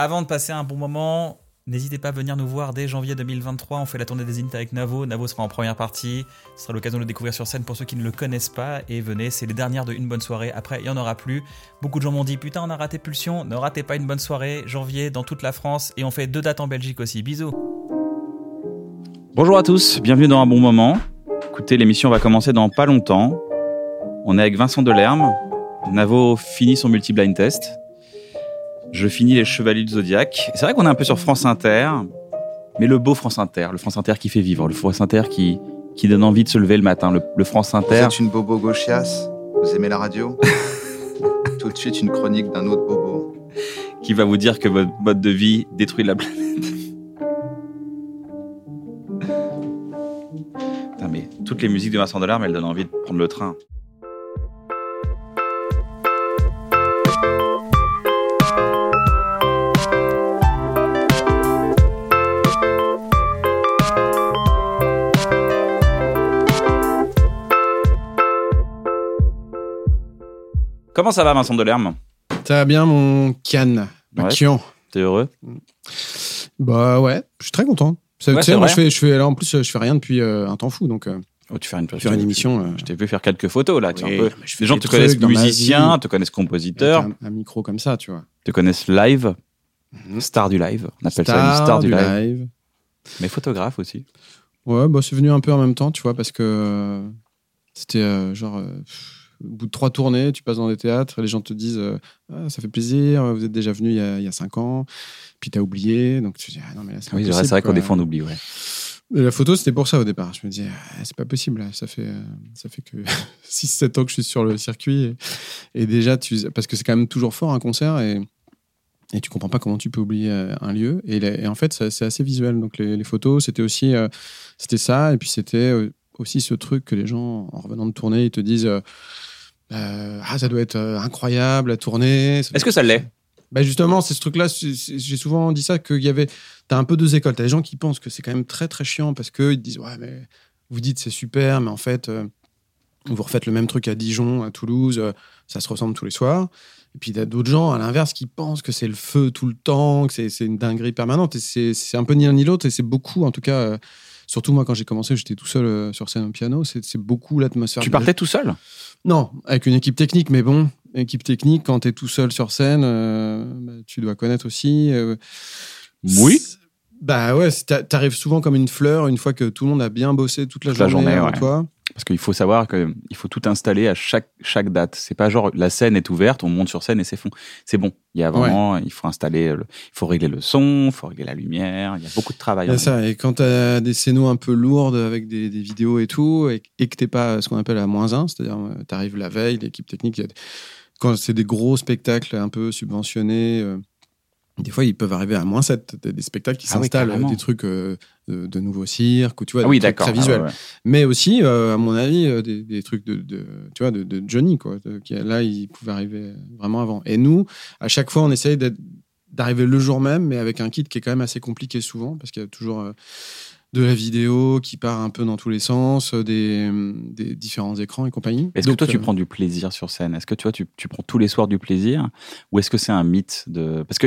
Avant de passer un bon moment, n'hésitez pas à venir nous voir dès janvier 2023. On fait la tournée des Inter avec Navo. Navo sera en première partie. Ce sera l'occasion de le découvrir sur scène pour ceux qui ne le connaissent pas. Et venez, c'est les dernières de Une Bonne Soirée. Après, il n'y en aura plus. Beaucoup de gens m'ont dit Putain, on a raté Pulsion. Ne ratez pas Une Bonne Soirée. Janvier dans toute la France. Et on fait deux dates en Belgique aussi. Bisous. Bonjour à tous, bienvenue dans un bon moment. Écoutez, l'émission va commencer dans pas longtemps. On est avec Vincent Delerme. Navo finit son multi-blind test. Je finis les Chevaliers du Zodiaque. C'est vrai qu'on est un peu sur France Inter, mais le beau France Inter, le France Inter qui fait vivre, le France Inter qui, qui donne envie de se lever le matin, le, le France Vous Inter. êtes une bobo gauchiasse Vous aimez la radio Tout de suite, une chronique d'un autre bobo. qui va vous dire que votre mode de vie détruit la planète. Putain, mais toutes les musiques de Vincent Delarme, elles donnent envie de prendre le train. Comment ça va, Vincent Delerme Ça va bien, mon Kian Ma Ouais. T'es heureux Bah ouais, je suis très content. Ça, Ouais, tu sais, moi, je fais, je fais, là, en plus, je fais rien depuis euh, un temps fou, donc euh, oh, Tu fais une, émission. euh, Je t'ai vu faire quelques photos là. Oui, un peu- Les gens te connaissent musicien, te connaissent compositeur, un, un micro comme ça, tu vois. te connaissent live, Mhm. star du live. On appelle ça une star du live. live. Mais photographe aussi. Ouais, bah c'est venu un peu en même temps, tu vois, parce que c'était genre. Au bout de trois tournées, tu passes dans des théâtres et les gens te disent euh, Ah, Ça fait plaisir, vous êtes déjà venu il y a, il y a cinq ans, puis t'as oublié, donc tu dis Ah non, mais là, c'est Oui, c'est vrai, quoi. des fois on oublie. Ouais. Et la photo, c'était pour ça au départ. Je me disais, Ah, c'est pas possible. là. Ça fait, euh, ça fait que 6-7 ans que je suis sur le circuit. Et, et déjà, tu, parce que c'est quand même toujours fort un concert et, et tu comprends pas comment tu peux oublier euh, un lieu. Et, en fait, c'est assez visuel. Donc les, les photos, c'était aussi c'était ça. Et puis c'était aussi ce truc que les gens, en revenant de tourner, ils te disent euh, Ah, ça doit être euh, incroyable à tourner. Est-ce que ça l'est? Bah justement, c'est ce truc-là, j'ai souvent dit ça, qu'il y avait, t'as un peu deux écoles. T'as des gens qui pensent que c'est quand même très très chiant parce qu'ils te disent, ouais, mais vous dites c'est super, mais en fait, euh, vous refaites le même truc à Dijon, à Toulouse, euh, ça se ressemble tous les soirs. Et puis, t'as d'autres gens, à l'inverse, qui pensent que c'est le feu tout le temps, que c'est une dinguerie permanente. Et c'est un peu ni l'un ni l'autre. Et c'est beaucoup, en tout cas, euh, surtout moi, quand j'ai commencé, j'étais tout seul sur scène au piano. C'est beaucoup l'atmosphère. Tu de- partais tout seul? Non, avec une équipe technique, mais bon, équipe technique, quand tu es tout seul sur scène, euh, bah, tu dois connaître aussi. euh, Oui. C'est- Bah ouais, c'est- t'a- t'arrives souvent comme une fleur une fois que tout le monde a bien bossé toute la Toute la journée, journée, avant ouais. toi? Parce qu'il faut savoir qu'il faut tout installer à chaque, chaque date. C'est pas genre la scène est ouverte, on monte sur scène et c'est fond. C'est bon. Il y a vraiment, il faut installer, le- il faut régler le son, il faut régler la lumière. Il y a beaucoup de travail. En ça. Et quand t'as des scénos un peu lourdes avec des, des vidéos et tout, et, et que t'es pas ce qu'on appelle à moins 1, c'est-à-dire euh, t'arrives la veille, l'équipe technique, quand c'est des gros spectacles un peu subventionnés, euh, des fois ils peuvent arriver à moins 7. T'as des spectacles qui Ah s'installent, des trucs euh, de, de nouveaux cirques, ou tu vois, Ah oui, des trucs très Ah visuels. ouais. mais aussi euh, à mon avis euh, des, des trucs de, de- tu vois de, de Johnny quoi qui là il pouvait arriver vraiment avant et nous à chaque fois on essaye d'arriver le jour même mais avec un kit qui est quand même assez compliqué souvent parce qu'il y a toujours euh, de la vidéo qui part un peu dans tous les sens euh, des, des différents écrans et compagnie Est-ce que toi, tu euh, prends du plaisir sur scène? Est-ce que tu vois, tu, tu prends tous les soirs du plaisir? Ou est-ce que c'est un mythe de Parce que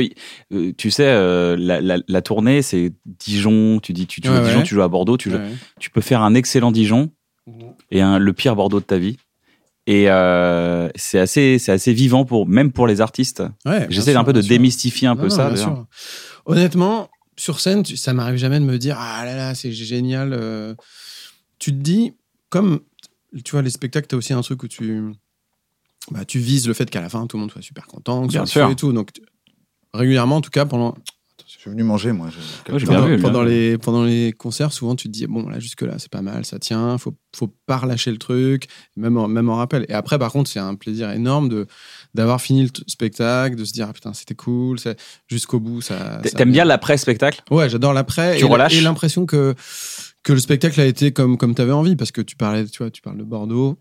euh, tu sais, euh, la, la- la tournée, c'est Dijon. Tu dis, tu, tu joues Ouais, à Dijon, tu joues à Bordeaux. Tu, joues- ouais. tu peux faire un excellent Dijon et un, le pire Bordeaux de ta vie. Et euh, c'est assez, c'est assez vivant pour même pour les artistes. J'essaie un peu de démystifier un Non, peu non, ça. bien d'ailleurs. sûr. Honnêtement, sur scène, ça m'arrive jamais de me dire ah là là, c'est génial. euh. Tu te dis, comme tu vois, les spectacles, tu as aussi un truc où tu, bah, tu vises le fait qu'à la fin, tout le monde soit super content, que Bien soit sûr. et tout. Donc, régulièrement, en tout cas, pendant. Je suis venu manger, moi. Ouais, j'ai bien pendant, vu, pendant les, pendant les concerts, souvent tu te dis bon là jusque là c'est pas mal, ça tient, faut faut pas relâcher le truc, même en, même en rappel. Et après par contre c'est un plaisir énorme de d'avoir fini le spectacle, de se dire ah, putain c'était cool, jusqu'au bout ça. T'aimes bien l'après-spectacle? Ouais, j'adore l'après. Tu et relâches? Et l'impression que que le spectacle a été comme comme t'avais envie parce que tu parlais, tu vois, tu parles de Bordeaux.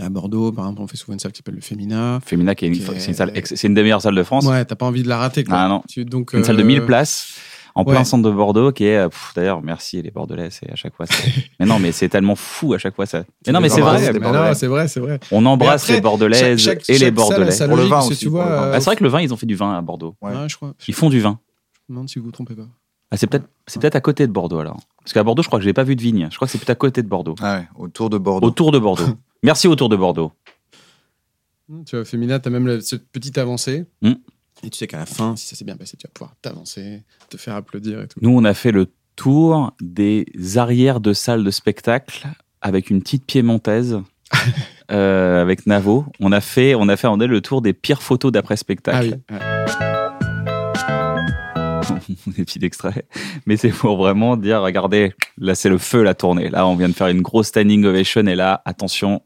À Bordeaux, par exemple, on fait souvent une salle qui s'appelle le Femina. Fémina, qui est une, Qui est- une, salle c'est une des meilleures salles de France. Ouais, t'as pas envie de la rater. Quoi. Ah non. Tu- donc, Une salle de euh, 1000 places en plein centre de Bordeaux qui est euh, pff, d'ailleurs merci les Bordelais c'est à chaque fois c'est- mais non mais c'est tellement fou à chaque fois ça mais non mais c'est vrai c'est vrai, c'est vrai. on embrasse après, les Bordelaises chaque- chaque- et les Bordelais Pour le vin aussi, tu vois, pour le vin. euh, Ah, c'est vrai que le vin ils ont fait du vin à Bordeaux Ouais. ouais, je crois. ils font du vin Je me demande si vous vous trompez pas. ah, c'est peut-être c'est peut-être à côté de Bordeaux alors parce qu'à Bordeaux je crois que j'ai pas vu de vigne je crois que c'est plutôt à côté de Bordeaux Ah ouais, autour de Bordeaux. autour de Bordeaux merci autour de Bordeaux Tu vois, Femina, t'as même la- cette petite avancée. Hmm. Et tu sais qu'à la fin, si ça s'est bien passé, tu vas pouvoir t'avancer, te faire applaudir et tout. nous on a fait le tour des arrières de salles de spectacle avec une petite piémontaise euh, avec Navo on a fait on a fait en elle le tour des pires photos d'après Ah spectacle oui. ouais. des petits extraits. Mais c'est pour vraiment dire, regardez, là c'est le feu la tournée. Là on vient de faire une grosse standing ovation et là, attention,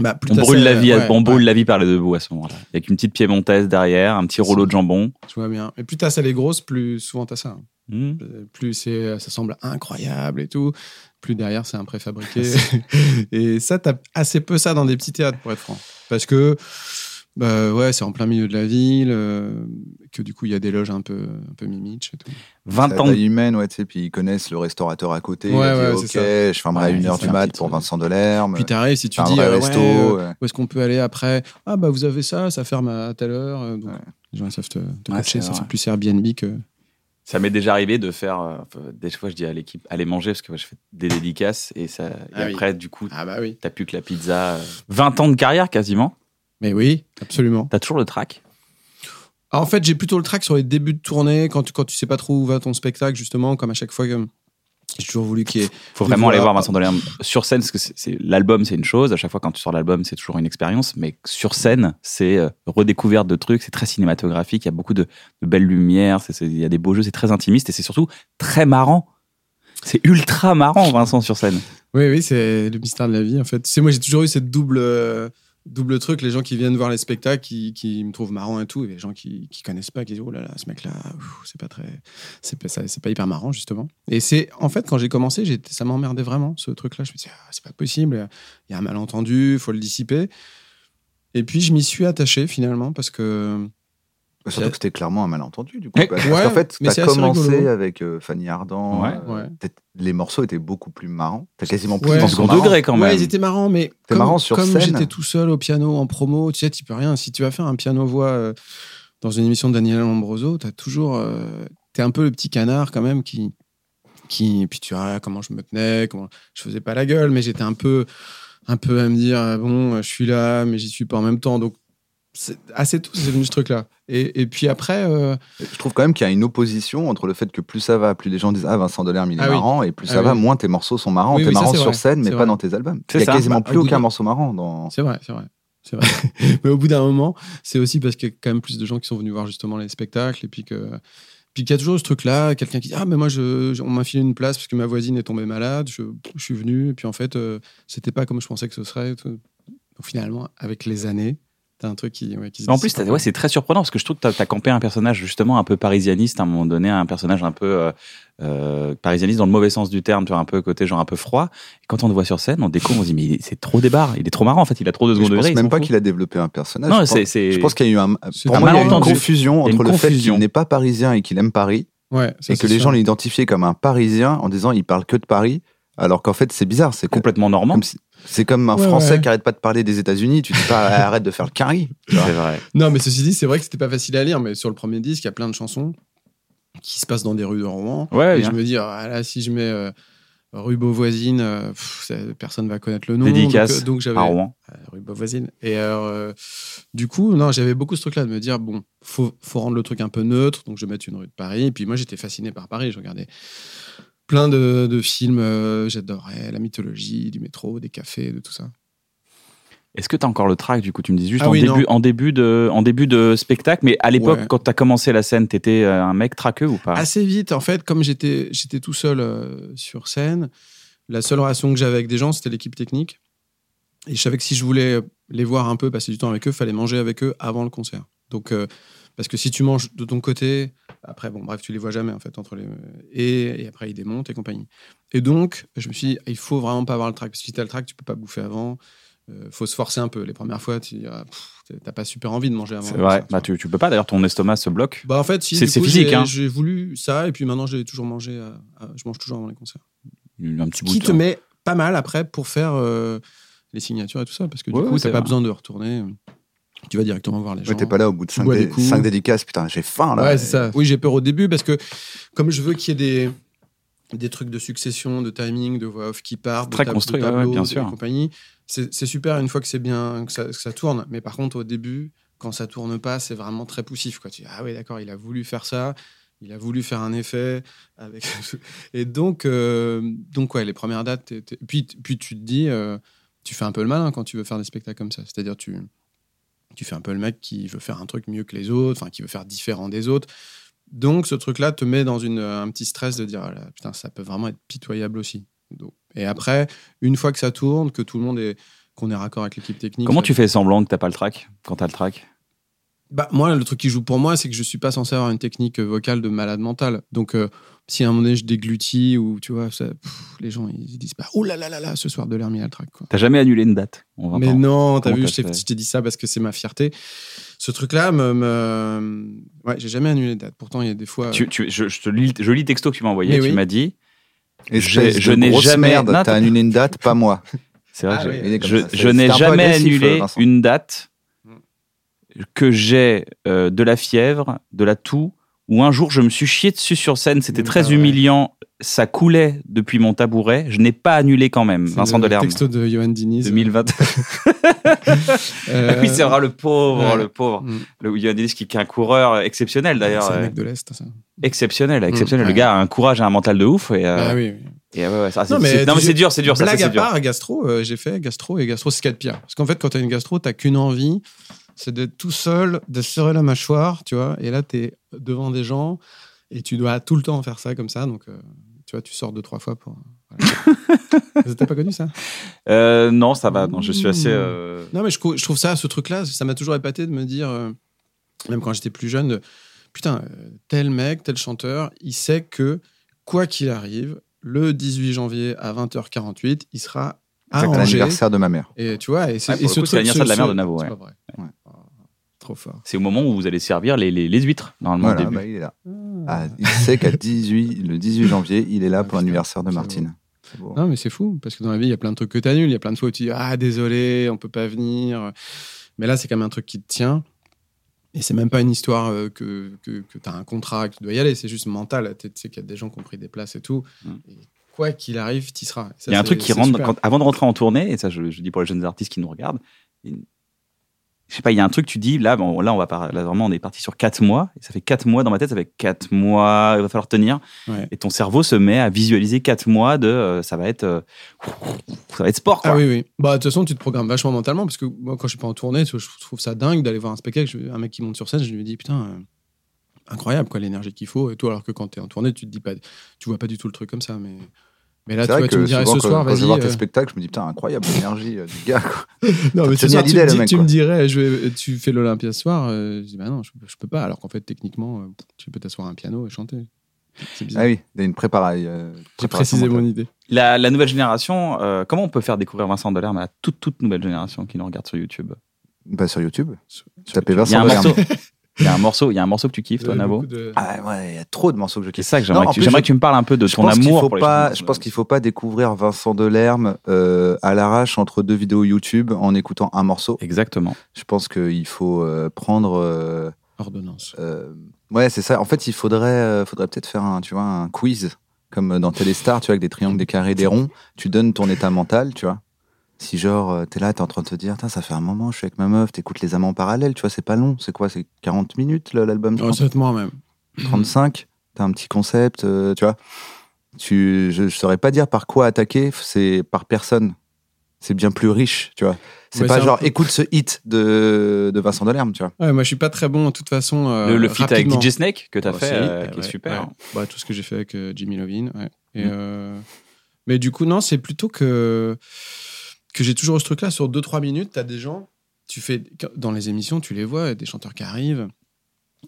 Bah, on brûle la vie, ouais, on brûle la vie par les deux bouts à ce moment-là. Avec une petite piémontaise derrière, un petit rouleau de jambon. Je vois bien. Et plus t'as ça les grosses, plus souvent t'as ça. hein. Hmm. Euh, Plus c'est, ça semble incroyable et tout. Plus derrière, c'est un préfabriqué. et ça, t'as assez peu ça dans des petits théâtres, pour être franc. Parce que, bah ouais, c'est en plein milieu de la ville, euh, que du coup, il y a des loges un peu, un peu mimiches et tout. 20 C'est la ans. humaine, ouais, tu sais, puis ils connaissent le restaurateur à côté. Ouais, il a dit, ouais, ok, c'est je fermerai à Ouais, 1h c'est du mat pour euh, Vincent Delerme. Puis t'arrives, si tu dis, euh, resto. ouais, ouais. où est-ce qu'on peut aller après? Ah, bah vous avez ça, ça ferme à telle heure. Donc, Ouais. les gens ils savent te, te Ouais, coacher, c'est ça fait plus Airbnb que. Ça m'est déjà arrivé de faire, euh, des fois je dis à l'équipe, allez manger parce que moi, je fais des dédicaces et, ça, et Ah oui. après, du coup, Ah, bah oui. t'as plus que la pizza. euh, 20 ans de carrière quasiment. Mais oui, absolument. T'as toujours le track. Ah, en fait, j'ai plutôt le track sur les débuts de tournée, quand tu, quand tu sais pas trop où va ton spectacle, justement, comme à chaque fois. que J'ai toujours voulu qu'il y ait. faut Oui, vraiment aller voir Vincent Delerme sur scène parce que c'est- c'est l'album c'est une chose à chaque fois quand tu sors l'album c'est toujours une expérience mais sur scène c'est euh, redécouverte de trucs c'est très cinématographique il y a beaucoup de, de belles lumières c'est- c'est- il y a des beaux jeux c'est très intimiste et c'est surtout très marrant c'est ultra marrant Vincent sur scène Oui, oui, c'est le mystère de la vie, en fait. Tu sais, moi, j'ai toujours eu cette double. euh, Double truc, les gens qui viennent voir les spectacles, qui, me trouvent marrant et tout, et les gens qui, qui connaissent pas, qui disent oh là là, ce mec-là, c'est pas très, c'est pas, c'est pas hyper marrant justement. Et c'est en fait quand j'ai commencé, j'étais- ça m'emmerdait vraiment ce truc-là. Je me disais ah, c'est pas possible, il y a un malentendu, faut le dissiper. Et puis je m'y suis attaché finalement parce que Surtout que c'était clairement un malentendu, du coup. Ouais. Parce Ouais, qu'en fait, c'est assez commencé rigolo. avec euh, Fanny Ardant. Ouais. euh, Ouais. les morceaux étaient beaucoup plus marrants. T'as quasiment plus Ouais. de second degré quand Ouais, même ils étaient marrants, mais comme, marrant sur comme scène. j'étais tout seul au piano en promo, tu sais, tu peux rien. Si tu vas faire un piano-voix euh, dans une émission de Daniel Ambroso, t'as toujours. euh, t'es un peu le petit canard quand même qui. qui puis tu vois comment je me tenais, comment. Je faisais pas la gueule, mais j'étais un peu. un peu à me dire, ah bon, je suis là, mais j'y suis pas en même temps. Donc, assez tôt, c'est venu ce truc-là. Et, et puis après. euh, Je trouve quand même qu'il y a une opposition entre le fait que plus ça va, plus les gens disent Ah, Vincent Delerme, il est Ah oui. marrant, et plus Ah ça va, moins tes morceaux sont marrants. Oui, T'es ça, marrant sur vrai. scène, mais pas vrai. dans tes albums. Il y a ça. quasiment Bah, plus aucun morceau marrant dans. C'est vrai, c'est vrai. C'est vrai. Mais au bout d'un moment, c'est aussi parce qu'il y a quand même plus de gens qui sont venus voir justement les spectacles et puis que. Puis qu'il y a toujours ce truc-là, quelqu'un qui dit Ah, mais moi, je, on m'a filé une place parce que ma voisine est tombée malade, je, je suis venu, et puis en fait, euh, c'était pas comme je pensais que ce serait. et tout. Donc, finalement, avec les années, t'as un truc qui, ouais, qui se En plus, ouais, c'est très surprenant parce que je trouve que tu as, campé un personnage justement un peu parisianiste à un moment donné, un personnage un peu euh, euh, parisianiste dans le mauvais sens du terme, tu vois, un peu côté genre un peu froid. Et quand on le voit sur scène, on découvre, on se dit, mais c'est trop débarre, il est trop marrant en fait, il a trop de Mais second je pense même pas qu'il a développé un personnage. Non, je c'est. pense, c'est- je pense qu'il y a eu un. Pour un moi, il y a eu une confusion une entre le fait qu'il n'est pas parisien et qu'il aime Paris, Ouais, ça, et que les sûr. gens l'identifiaient comme un parisien en disant il parle que de Paris, alors qu'en fait, c'est bizarre. C'est complètement normand. si- C'est comme un Ouais, Français ouais. qui arrête pas de parler des États-Unis. Tu dis pas arrête de faire le carry. C'est vrai. Non, mais ceci dit, c'est vrai que c'était pas facile à lire, mais sur le premier disque, il y a plein de chansons qui se passent dans des rues de Rouen. Ouais, et bien. je me dis, ah, là, si je mets euh, rue Beauvoisine, euh, pff, ça- personne va connaître le nom. Dédicace Donc, euh, donc j'avais à Rouen. Euh, rue Beauvoisine. Et alors, euh, du coup, non, j'avais beaucoup ce truc-là de me dire, bon, faut, faut rendre le truc un peu neutre, donc je vais mettre une rue de Paris. Et puis moi, j'étais fasciné par Paris. Je regardais plein de, de films, euh, j'adorais la mythologie, du métro, des cafés, de tout ça. Est-ce que tu as encore le track du coup? Tu me dis juste Ah en, oui, début, en, début de, en début de spectacle, mais à l'époque, Ouais. quand tu as commencé la scène, tu étais un mec traqueux ou pas? Assez vite, en fait, comme j'étais j'étais tout seul euh, sur scène, la seule relation que j'avais avec des gens, c'était l'équipe technique. Et je savais que si je voulais les voir un peu, passer du temps avec eux, fallait manger avec eux avant le concert. Donc, euh, parce que si tu manges de ton côté, après, bon, bref, tu les vois jamais, en fait, entre les. Et, et après, ils démontent et compagnie. Et donc, je me suis dit, il faut vraiment pas avoir le track. Parce que si tu as le track, tu peux pas bouffer avant. Euh, faut se forcer un peu. Les premières fois, tu ah, t'as pas super envie de manger avant. C'est vrai, bah, tu tu, peux pas d'ailleurs, ton estomac se bloque. Bah en fait, si, C'est- physique, j'ai- hein. J'ai voulu ça et puis maintenant j'ai toujours mangé. à- à- je mange toujours avant les concerts. Un petit bout Qui de te met pas mal après pour faire euh, les signatures et tout ça parce que du Ouais, coup ouais, t'as pas vrai. besoin de retourner. Tu vas directement voir les gens. Ouais, t'es pas là au bout de Tu 5 bois des coups. dédicaces. Putain, j'ai faim là. Ouais, c'est ça. Oui, j'ai peur au début parce que comme je veux qu'il y ait des des trucs de succession, de timing, de voix off qui partent, de Très tab- construit, ouais, bien de sûr. compagnie. C'est super une fois que c'est bien, que ça, que ça tourne. Mais par contre, au début, quand ça tourne pas, c'est vraiment très poussif. Quoi. Tu dis, ah oui, d'accord, il a voulu faire ça. Il a voulu faire un effet. Avec... Et donc, euh, donc, ouais, les premières dates. t'es- t'es- Puis, puis tu te dis, euh, tu fais un peu le malin quand tu veux faire des spectacles comme ça. C'est-à-dire, tu, tu fais un peu le mec qui veut faire un truc mieux que les autres, enfin, qui veut faire différent des autres. Donc, ce truc-là te met dans une, un petit stress de dire, ah là, putain, ça peut vraiment être pitoyable aussi. Donc- et après, une fois que ça tourne, que tout le monde est, qu'on est raccord avec l'équipe technique. Comment ça- tu fais semblant que t'as pas le track quand t'as le track bah, moi, le truc qui joue pour moi, c'est que je suis pas censé avoir une technique vocale de malade mental. Donc, euh, si à un moment donné je déglutis ou tu vois, ça, pff, les gens ils disent pas, oh là là là là, ce soir de l'hermie à le track. T'as jamais annulé une date en 20 Mais non, t'as vu, je t'ai dit ça parce que c'est ma fierté. Ce truc-là, me, me... ouais, j'ai jamais annulé de date. Pourtant, il y a des fois. Tu- tu- je, je te lis, je lis le texto que tu m'as envoyé. Mais tu oui. m'as dit, Je- n'ai jamais- Merde, t'as annulé une date, pas moi. c'est vrai, Ah que oui, comme je, n'ai jamais annulé Vincent. une date. Que j'ai euh, de la fièvre, de la toux, où un jour je me suis chié dessus sur scène. C'était Mm, très ah ouais. humiliant. Ça coulait depuis mon tabouret. Je n'ai pas annulé quand même. Vincent le Delerme. texto de Johan Diniz. 2020. Euh, oui, c'est vrai, le pauvre, ouais. le pauvre. mm. Le Yohann Dennis qui qui est un coureur exceptionnel d'ailleurs. C'est un mec de l'Est, ça. Exceptionnel, exceptionnel. Mm, Le gars a un courage et un mental de ouf. Et, euh, Ah oui, oui. et ouais, ouais, ça, c'est- Non, mais c'est- dur, c'est dur. Blague ça, à dur. part, gastro, euh, j'ai fait gastro et gastro, c'est ce qu'il y a de pire. Parce qu'en fait, quand tu as une gastro, tu qu'une envie, c'est d'être tout seul, de serrer la mâchoire, tu vois. Et là, tu es devant des gens et tu dois tout le temps faire ça comme ça. Donc, euh, tu vois, tu sors deux, trois fois pour. Voilà. Vous pas connu ça? Euh, non, ça va. Non, je suis assez. Mmh. euh, Non, mais je, trouve ça, ce truc-là, ça m'a toujours épaté de me dire, euh, même quand j'étais plus jeune, de, putain, tel mec, tel chanteur, il sait que quoi qu'il arrive, le 18 janvier à 20h48, il sera à C'est l'anniversaire de ma mère. Et tu vois, et, c'est- Ouais, ce l'anniversaire de la mère de Navo, ouais. pas vrai. Ouais. Trop fort. C'est au moment où vous allez servir les, les, les huîtres, normalement, Voilà, au début. bah, il est là. Ah, il sait qu'à 18, le 18 janvier, il est là Ah, pour putain, l'anniversaire de Martine. Non, mais c'est fou, parce que dans la vie, il y a plein de trucs que tu annules. Il y a plein de fois où tu dis Ah, désolé, on peut pas venir. Mais là, c'est quand même un truc qui te tient. Et c'est même pas une histoire euh, que, que, que tu as un contrat, que tu dois y aller. C'est juste mental. Tu sais qu'il y a des gens qui ont pris des places et tout. Mm. Et quoi qu'il arrive, tu y seras. Ça, Il y a un truc qui rentre quand- avant de rentrer en tournée, et ça je, je dis pour les jeunes artistes qui nous regardent. Je sais pas, il y a un truc, tu dis, là, bon, là, on va par- là, vraiment, on est parti sur 4 mois, et ça fait 4 mois dans ma tête, ça fait 4 mois, il va falloir tenir. Ouais. Et ton cerveau se met à visualiser 4 mois de, euh, ça va être, euh, ça va être sport, quoi. Ah oui, oui. Bah, de toute façon, tu te programmes vachement mentalement parce que moi, quand je suis pas en tournée, je trouve ça dingue d'aller voir un spectacle. Un mec qui monte sur scène, je lui dis putain, euh, incroyable quoi, l'énergie qu'il faut. Et toi, alors que quand tu es en tournée, tu te dis pas, tu vois pas du tout le truc comme ça. Mais, mais là, tu, vois, me dirais souvent, ce soir, quand je vais vas-y. voir tes euh, spectacles, je me dis, putain, incroyable l'énergie euh, du gars. quoi. Non, mais ce soir, tu, me le dis- mec, tu me dirais, je vais- tu fais l'Olympia ce soir. euh, je dis bah non, je, je peux pas. Alors qu'en fait, techniquement, euh, tu peux t'asseoir à un piano et chanter. C'est bizarre. Ah oui, il y a une préparation. euh, J'ai préparation précisé mon idée. La, la nouvelle génération, euh, comment on peut faire découvrir Vincent Delerme à la toute, toute nouvelle génération qui nous regarde sur YouTube? Bah, sur YouTube. Sur- a Vincent un Delerme. il y a un morceau, il y a un morceau que tu kiffes, toi, Navo. de- Ah ouais, il y a trop de morceaux que je C'est kiffe. ça que j'aimerais Non, en que tu- plus, j'aimerais je- que tu me parles un peu de Je ton amour faut pour pas, je pense qu'il faut pas découvrir Vincent Delerme euh, à l'arrache entre deux vidéos YouTube en écoutant un morceau. Exactement. Je pense qu'il faut euh, prendre. euh, Ordonnance. euh, ouais, c'est ça. En fait, il faudrait, euh, faudrait peut-être faire un, tu vois, un quiz comme dans Téléstar, tu vois, avec des triangles, des carrés, des ronds. Tu donnes ton état mental, tu vois. Si genre, euh, t'es là, t'es en train de te dire, ça fait un moment, je suis avec ma meuf, t'écoutes les amants parallèles, tu vois, c'est pas long. C'est quoi C'est 40 minutes l'album je Oh, moi même. 35, t'as un petit concept, euh, tu vois. Tu, je ne saurais pas dire par quoi attaquer, c'est par personne. c'est bien plus riche, tu vois. C'est Ouais, pas genre peu- écoute ce hit de, de Vincent Delerme, tu vois. Ouais, moi, je suis pas très bon, de toute façon. euh, le, le feat avec. DJ Snake que t'as Oh, fait, euh, ouais, qui est super. ouais. Bah, tout ce que j'ai fait avec euh, Jimmy Lovin. ouais. Et, Mm. euh, Mais du coup, non, c'est plutôt que, que j'ai toujours ce truc-là. Sur 2-3 minutes, tu as des gens, tu fais dans les émissions, tu les vois, des chanteurs qui arrivent.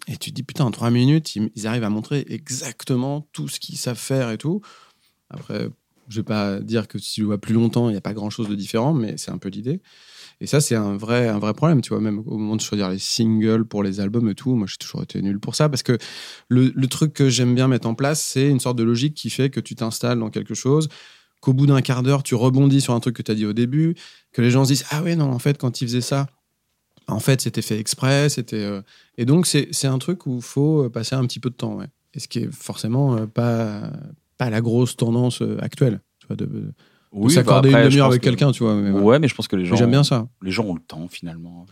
Et tu te dis, putain, en 3 minutes, ils, arrivent à montrer exactement tout ce qu'ils savent faire et tout. Après, je vais pas dire que si tu le vois plus longtemps, il n'y a pas grand-chose de différent, mais c'est un peu l'idée. Et ça, c'est un vrai, un vrai problème, tu vois, même au moment de choisir les singles pour les albums et tout, moi, j'ai toujours été nul pour ça, parce que le, le truc que j'aime bien mettre en place, c'est une sorte de logique qui fait que tu t'installes dans quelque chose, qu'au bout d'un quart d'heure, tu rebondis sur un truc que tu as dit au début, que les gens se disent Ah ouais, non, en fait, quand ils faisaient ça, en fait, c'était fait exprès, c'était. euh, Et donc, c'est un truc où il faut passer un petit peu de temps, ouais. Et ce qui est forcément euh, pas, pas la grosse tendance euh, actuelle, tu vois, de, de Oui, s'accorder bah, une demi-heure avec que- quelqu'un, tu vois. mais voilà. Ouais, mais je pense que les gens, J'aime bien ça. les gens ont le temps finalement.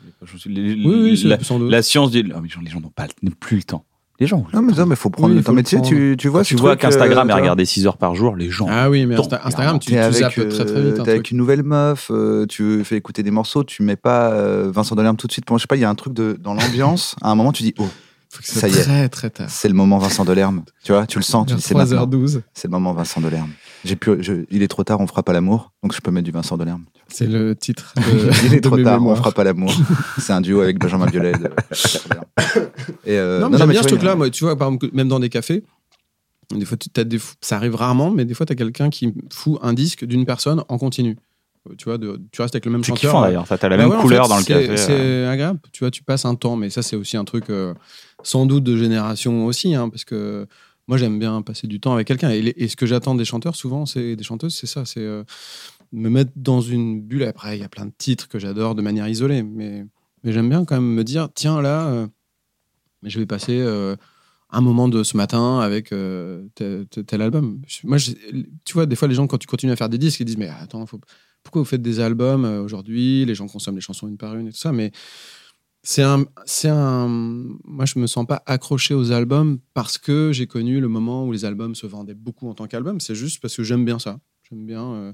Les- Oui, oui, c'est la, sans doute. la science dit, mais les gens- pas, n'ont plus le temps. Les gens. Non, mais non, mais faut prendre Oui, le temps. Mais tu sais, prendre. tu, tu vois, tu ce vois qu'Instagram euh, est tu vois, regardé 6 heures par jour, les gens. Ah oui, mais Insta- Instagram, tu, tu avec, zappes très très vite. euh, un avec truc. une nouvelle meuf, euh, tu fais écouter des morceaux, tu mets pas euh, Vincent Delerme tout de suite. Moi, je sais pas, il y a un truc de, dans l'ambiance. À un moment, tu dis, oh, Faut que ça ça y est. très très tard. c'est le moment Vincent Delerme. Tu vois, tu le sens, tu dis, c'est maintenant. 3h12. C'est le moment Vincent Delerme. J'ai pu, je- il est trop tard, on fera pas l'amour. Donc, je peux mettre du Vincent Delerme. C'est le titre. De, il est de trop mes tard, on fera pas l'amour. C'est un duo avec Benjamin Biolay. de- Et, euh, non, mais j'aime bien ce truc-là. Moi, tu vois, par exemple, même dans des cafés, des fois, t'as des, ça arrive rarement, mais des fois, tu as quelqu'un qui fout un disque d'une personne en continu. Euh, Tu vois, de- tu restes avec le même C'est chanteur. kiffant d'ailleurs. T'as la Bah même ouais, en couleur fait, dans le c'est- café. euh. C'est agréable. Tu vois, tu passes un temps, mais ça, c'est aussi un truc euh, sans doute de génération aussi, hein, parce que moi, j'aime bien passer du temps avec quelqu'un. Et, ce que j'attends des chanteurs, souvent, c'est des chanteuses, c'est ça, c'est euh, me mettre dans une bulle. Après, il y a plein de titres que j'adore de manière isolée, mais, mais j'aime bien quand même me dire, tiens, là, euh, je vais passer euh, un moment de ce matin avec euh, tel, album. Moi, tu vois, des fois, les gens, quand tu continues à faire des disques, ils disent, mais attends, pourquoi vous faites des albums aujourd'hui? Les gens consomment les chansons une par une et tout ça, mais c'est un, c'est un. Moi, je me sens pas accroché aux albums parce que j'ai connu le moment où les albums se vendaient beaucoup en tant qu'album. C'est juste parce que j'aime bien ça. J'aime bien, euh,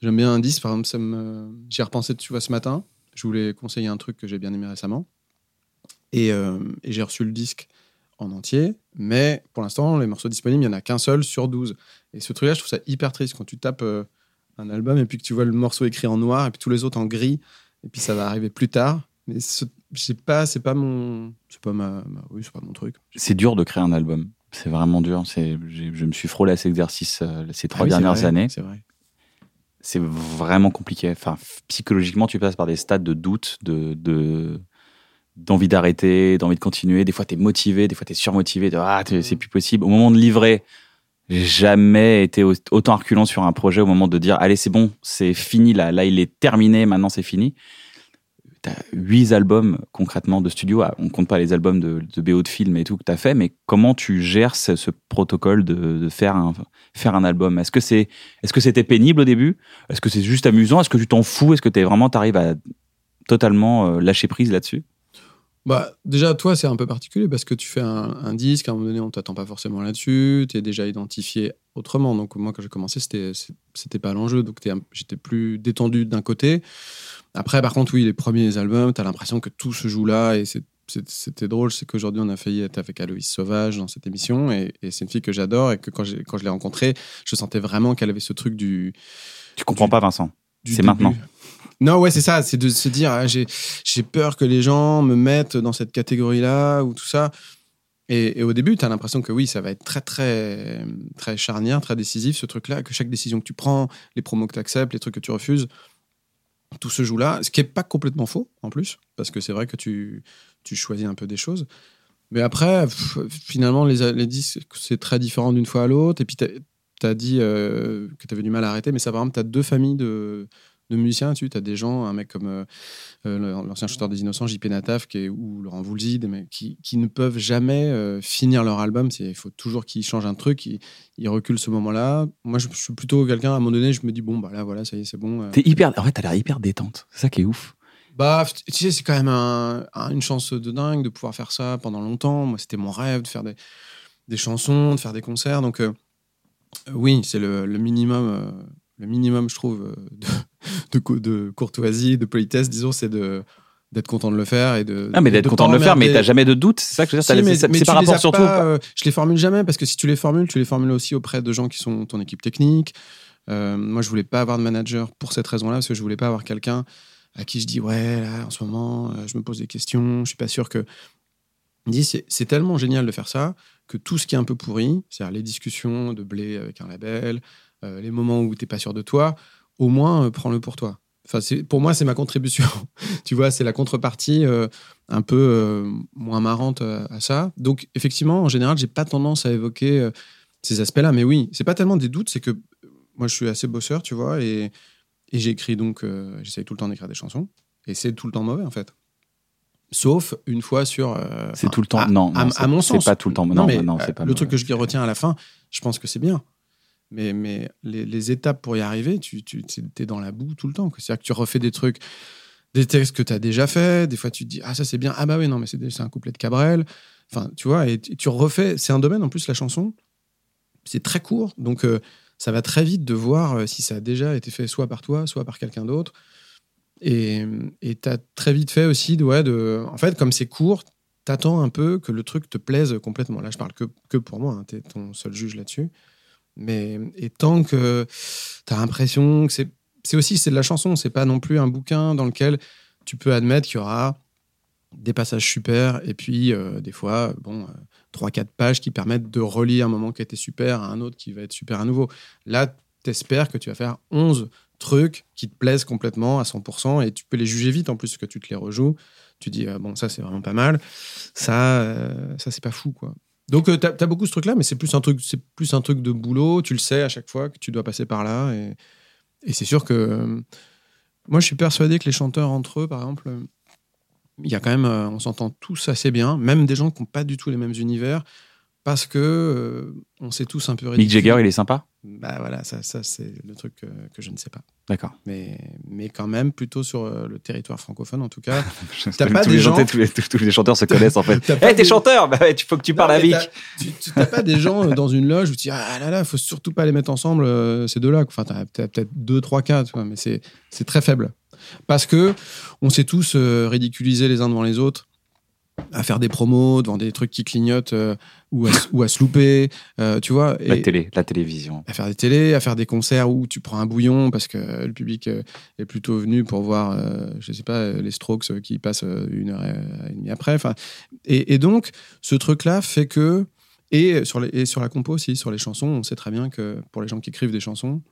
j'aime bien un disque. Par exemple, ça j'y ai repensé, vois, ce matin. Je voulais conseiller un truc que j'ai bien aimé récemment, et, euh, et j'ai reçu le disque en entier. Mais pour l'instant, les morceaux disponibles, il y en a qu'un seul sur 12. Et ce truc-là, je trouve ça hyper triste quand tu tapes euh, un album et puis que tu vois le morceau écrit en noir et puis tous les autres en gris. Et puis ça va arriver plus tard. Mais ce- je sais pas, c'est pas mon, c'est pas ma, ma- oui, c'est pas mon truc. C'est dur de créer un album. C'est vraiment dur. C'est, je me suis frôlé à cet exercice euh, ces trois Ah oui, c'est dernières vrai, années. C'est vrai. c'est vraiment compliqué. Enfin, psychologiquement, tu passes par des stades de doute, de, de- d'envie d'arrêter, d'envie de continuer. Des fois, tu es motivé, des fois, tu es surmotivé. De, ah, t'es- c'est plus possible. Au moment de livrer, j'ai jamais été au- autant reculant sur un projet au moment de dire, allez, c'est bon, c'est fini là. Là, il est terminé, maintenant, c'est fini. T'as huit albums concrètement de studio. Ah, On compte pas les albums de, BO de film et tout que tu as fait, mais comment tu gères ce, protocole de, de faire, un, faire un album? Est-ce que c'est est-ce que c'était pénible au début? Est-ce que c'est juste amusant? Est-ce que tu t'en fous? Est-ce que tu vraiment t'arrives à totalement euh, lâcher prise là-dessus? Bah, déjà, toi, c'est un peu particulier parce que tu fais un, un disque, à un moment donné, on t'attend pas forcément là-dessus, tu es déjà identifié autrement. Donc, moi, quand j'ai commencé, c'était, c'était pas l'enjeu. Donc, j'étais plus détendu d'un côté. Après, par contre, oui, les premiers albums, tu as l'impression que tout se joue là et c'est- c'était drôle. C'est qu'aujourd'hui, on a failli être avec Aloïs Sauvage dans cette émission et, et c'est une fille que j'adore et que quand, je l'ai rencontrée, je sentais vraiment qu'elle avait ce truc du. Tu comprends pas, Vincent C'est maintenant. Non, ouais, c'est ça, c'est de se dire, ah, j'ai peur que les gens me mettent dans cette catégorie-là ou tout ça. Et, au début, tu as l'impression que oui, ça va être très, très, très charnière, très décisif, ce truc-là, que chaque décision que tu prends, les promos que tu acceptes, les trucs que tu refuses, tout se joue là. Ce qui n'est pas complètement faux, en plus, parce que c'est vrai que tu, tu choisis un peu des choses. Mais après, finalement, les, les disques, c'est très différent d'une fois à l'autre. Et puis, tu as dit euh, que tu avais du mal à arrêter, mais ça, par exemple, tu as deux familles de, de musiciens. Tu as des gens, un mec comme euh, euh, l'ancien chanteur des Innocents, JP Nataf, qui est, ou Laurent Voulzy, qui, qui ne peuvent jamais euh, finir leur album. Il faut toujours qu'ils changent un truc, ils, ils reculent ce moment-là. Moi, je, je suis plutôt quelqu'un, à un moment donné, je me dis, bon, bah là, voilà, ça y est, c'est bon. euh. T'es hyper. En fait, t'as l'air hyper détente. C'est ça qui est ouf. Bah, tu sais, c'est quand même un- un- une chance de dingue de pouvoir faire ça pendant longtemps. Moi, c'était mon rêve de faire des, des chansons, de faire des concerts. Donc, oui, c'est le, le minimum, le minimum, je trouve, euh, de, de, co- de courtoisie, de politesse, disons, c'est de d'être content de le faire et de. Ah, mais d'être content de le faire, mais t'as jamais de doute, c'est ça que je veux dire. Si, c'est par les rapport surtout. pas, euh, je les formule jamais parce que si tu les formules, tu les formules aussi auprès de gens qui sont ton équipe technique. Euh, moi, je voulais pas avoir de manager pour cette raison-là, parce que je voulais pas avoir quelqu'un à qui je dis ouais là en ce moment, euh, je me pose des questions, je suis pas sûr que. Il dit c'est tellement génial de faire ça que tout ce qui est un peu pourri, c'est-à-dire les discussions de blé avec un label, euh, les moments où t'es pas sûr de toi, au moins euh, prends-le pour toi. Enfin, pour moi, c'est ma contribution. tu vois, c'est la contrepartie euh, un peu moins marrante à ça. Donc, effectivement, en général, j'ai pas tendance à évoquer ces aspects-là. Mais oui, c'est pas tellement des doutes, c'est que moi, je suis assez bosseur, tu vois, et, et j'écris donc, j'essaye tout le temps d'écrire des chansons, et c'est tout le temps mauvais, en fait. Sauf une fois sur. euh, C'est tout le temps. à- non, à, non, à mon sens. C'est pas tout le temps. Non, mais non, c'est pas le truc que je retiens à la fin, je pense que c'est bien. Mais, mais les, étapes pour y arriver, tu, tu es dans la boue tout le temps. C'est-à-dire que tu refais des trucs, des textes que tu as déjà fait. Des fois, tu te dis, ah, ça c'est bien. Ah, bah oui, non, mais c'est un couplet de Cabrel. Enfin, tu vois, et tu tu refais. C'est un domaine, en plus, la chanson. C'est très court. Donc, euh, ça va très vite de voir euh, si ça a déjà été fait soit par toi, soit par quelqu'un d'autre. Et tu as très vite fait aussi, de, ouais, de, en fait, comme c'est court, t'attends un peu que le truc te plaise complètement. Là, je parle que, que pour moi, hein, t'es ton seul juge là-dessus. Mais et tant que t'as l'impression que c'est, aussi c'est de la chanson, c'est pas non plus un bouquin dans lequel tu peux admettre qu'il y aura des passages super et puis euh, des fois, bon, euh, trois quatre pages qui permettent de relier un moment qui était super à un autre qui va être super à nouveau. Là, t'espères que tu vas faire 11 trucs qui te plaisent complètement à 100% et tu peux les juger vite en plus que tu te les rejoues. Tu dis, euh, bon, ça c'est vraiment pas mal. Ça, euh, ça c'est pas fou, quoi. Donc, euh, t'as as beaucoup ce truc-là, mais c'est plus, un truc- c'est plus un truc de boulot. Tu le sais à chaque fois que tu dois passer par là. Et, et c'est sûr que. euh, moi, je suis persuadé que les chanteurs entre eux, par exemple, il y a quand même. euh, on s'entend tous assez bien, même des gens qui n'ont pas du tout les mêmes univers, parce que euh, on s'est tous un peu Mick Jagger, il est sympa? Bah voilà, ça, ça c'est le truc que, que je ne sais pas. D'accord. Mais, mais quand même, plutôt sur euh, le territoire francophone, en tout cas. Tous T'as pas les des chanteurs- gens- tous, les, tous- tous les chanteurs se connaissent en fait. T'as Eh, t'es des- chanteur Bah tu faut que tu parles Non, Vic. t'as- Tu t'as pas des gens dans une loge où tu dis ah là là, faut surtout pas les mettre ensemble euh, ces deux-là. Enfin, t'as peut-être deux, trois cas, tu vois, mais c'est c'est très faible parce que on s'est tous euh, ridiculisés les uns devant les autres à faire des promos devant des trucs qui clignotent euh, ou, à, ou à se louper, euh, tu vois. La télé, la télévision. à faire des télés, à faire des concerts où tu prends un bouillon parce que le public euh, est plutôt venu pour voir, je sais pas, les Strokes qui passent une heure et demie après. Et, et donc, ce truc-là fait que, et sur, les, et sur la compo aussi, sur les chansons, on sait très bien que pour les gens qui écrivent des chansons,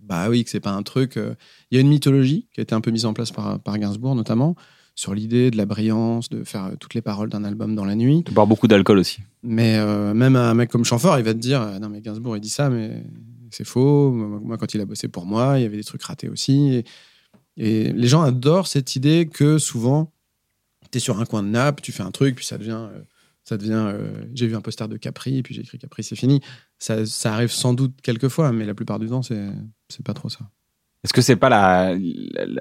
bah oui, que c'est pas un truc. Il y a une mythologie qui a été un peu mise en place par, par Gainsbourg notamment sur l'idée de la brillance, de faire euh, toutes les paroles d'un album dans la nuit. Tu bois beaucoup d'alcool aussi. Mais euh, même un mec comme Chamfort, il va te dire euh, Non, mais Gainsbourg, il dit ça, mais c'est faux. Moi, quand il a bossé pour moi, il y avait des trucs ratés aussi. Et, et les gens adorent cette idée que souvent, tu es sur un coin de nappe, tu fais un truc, puis ça devient. euh, ça devient euh, j'ai vu un poster de Capri, puis j'ai écrit Capri, c'est fini. Ça, ça arrive sans doute quelques fois, mais la plupart du temps, c'est pas trop ça. Est-ce que c'est pas la,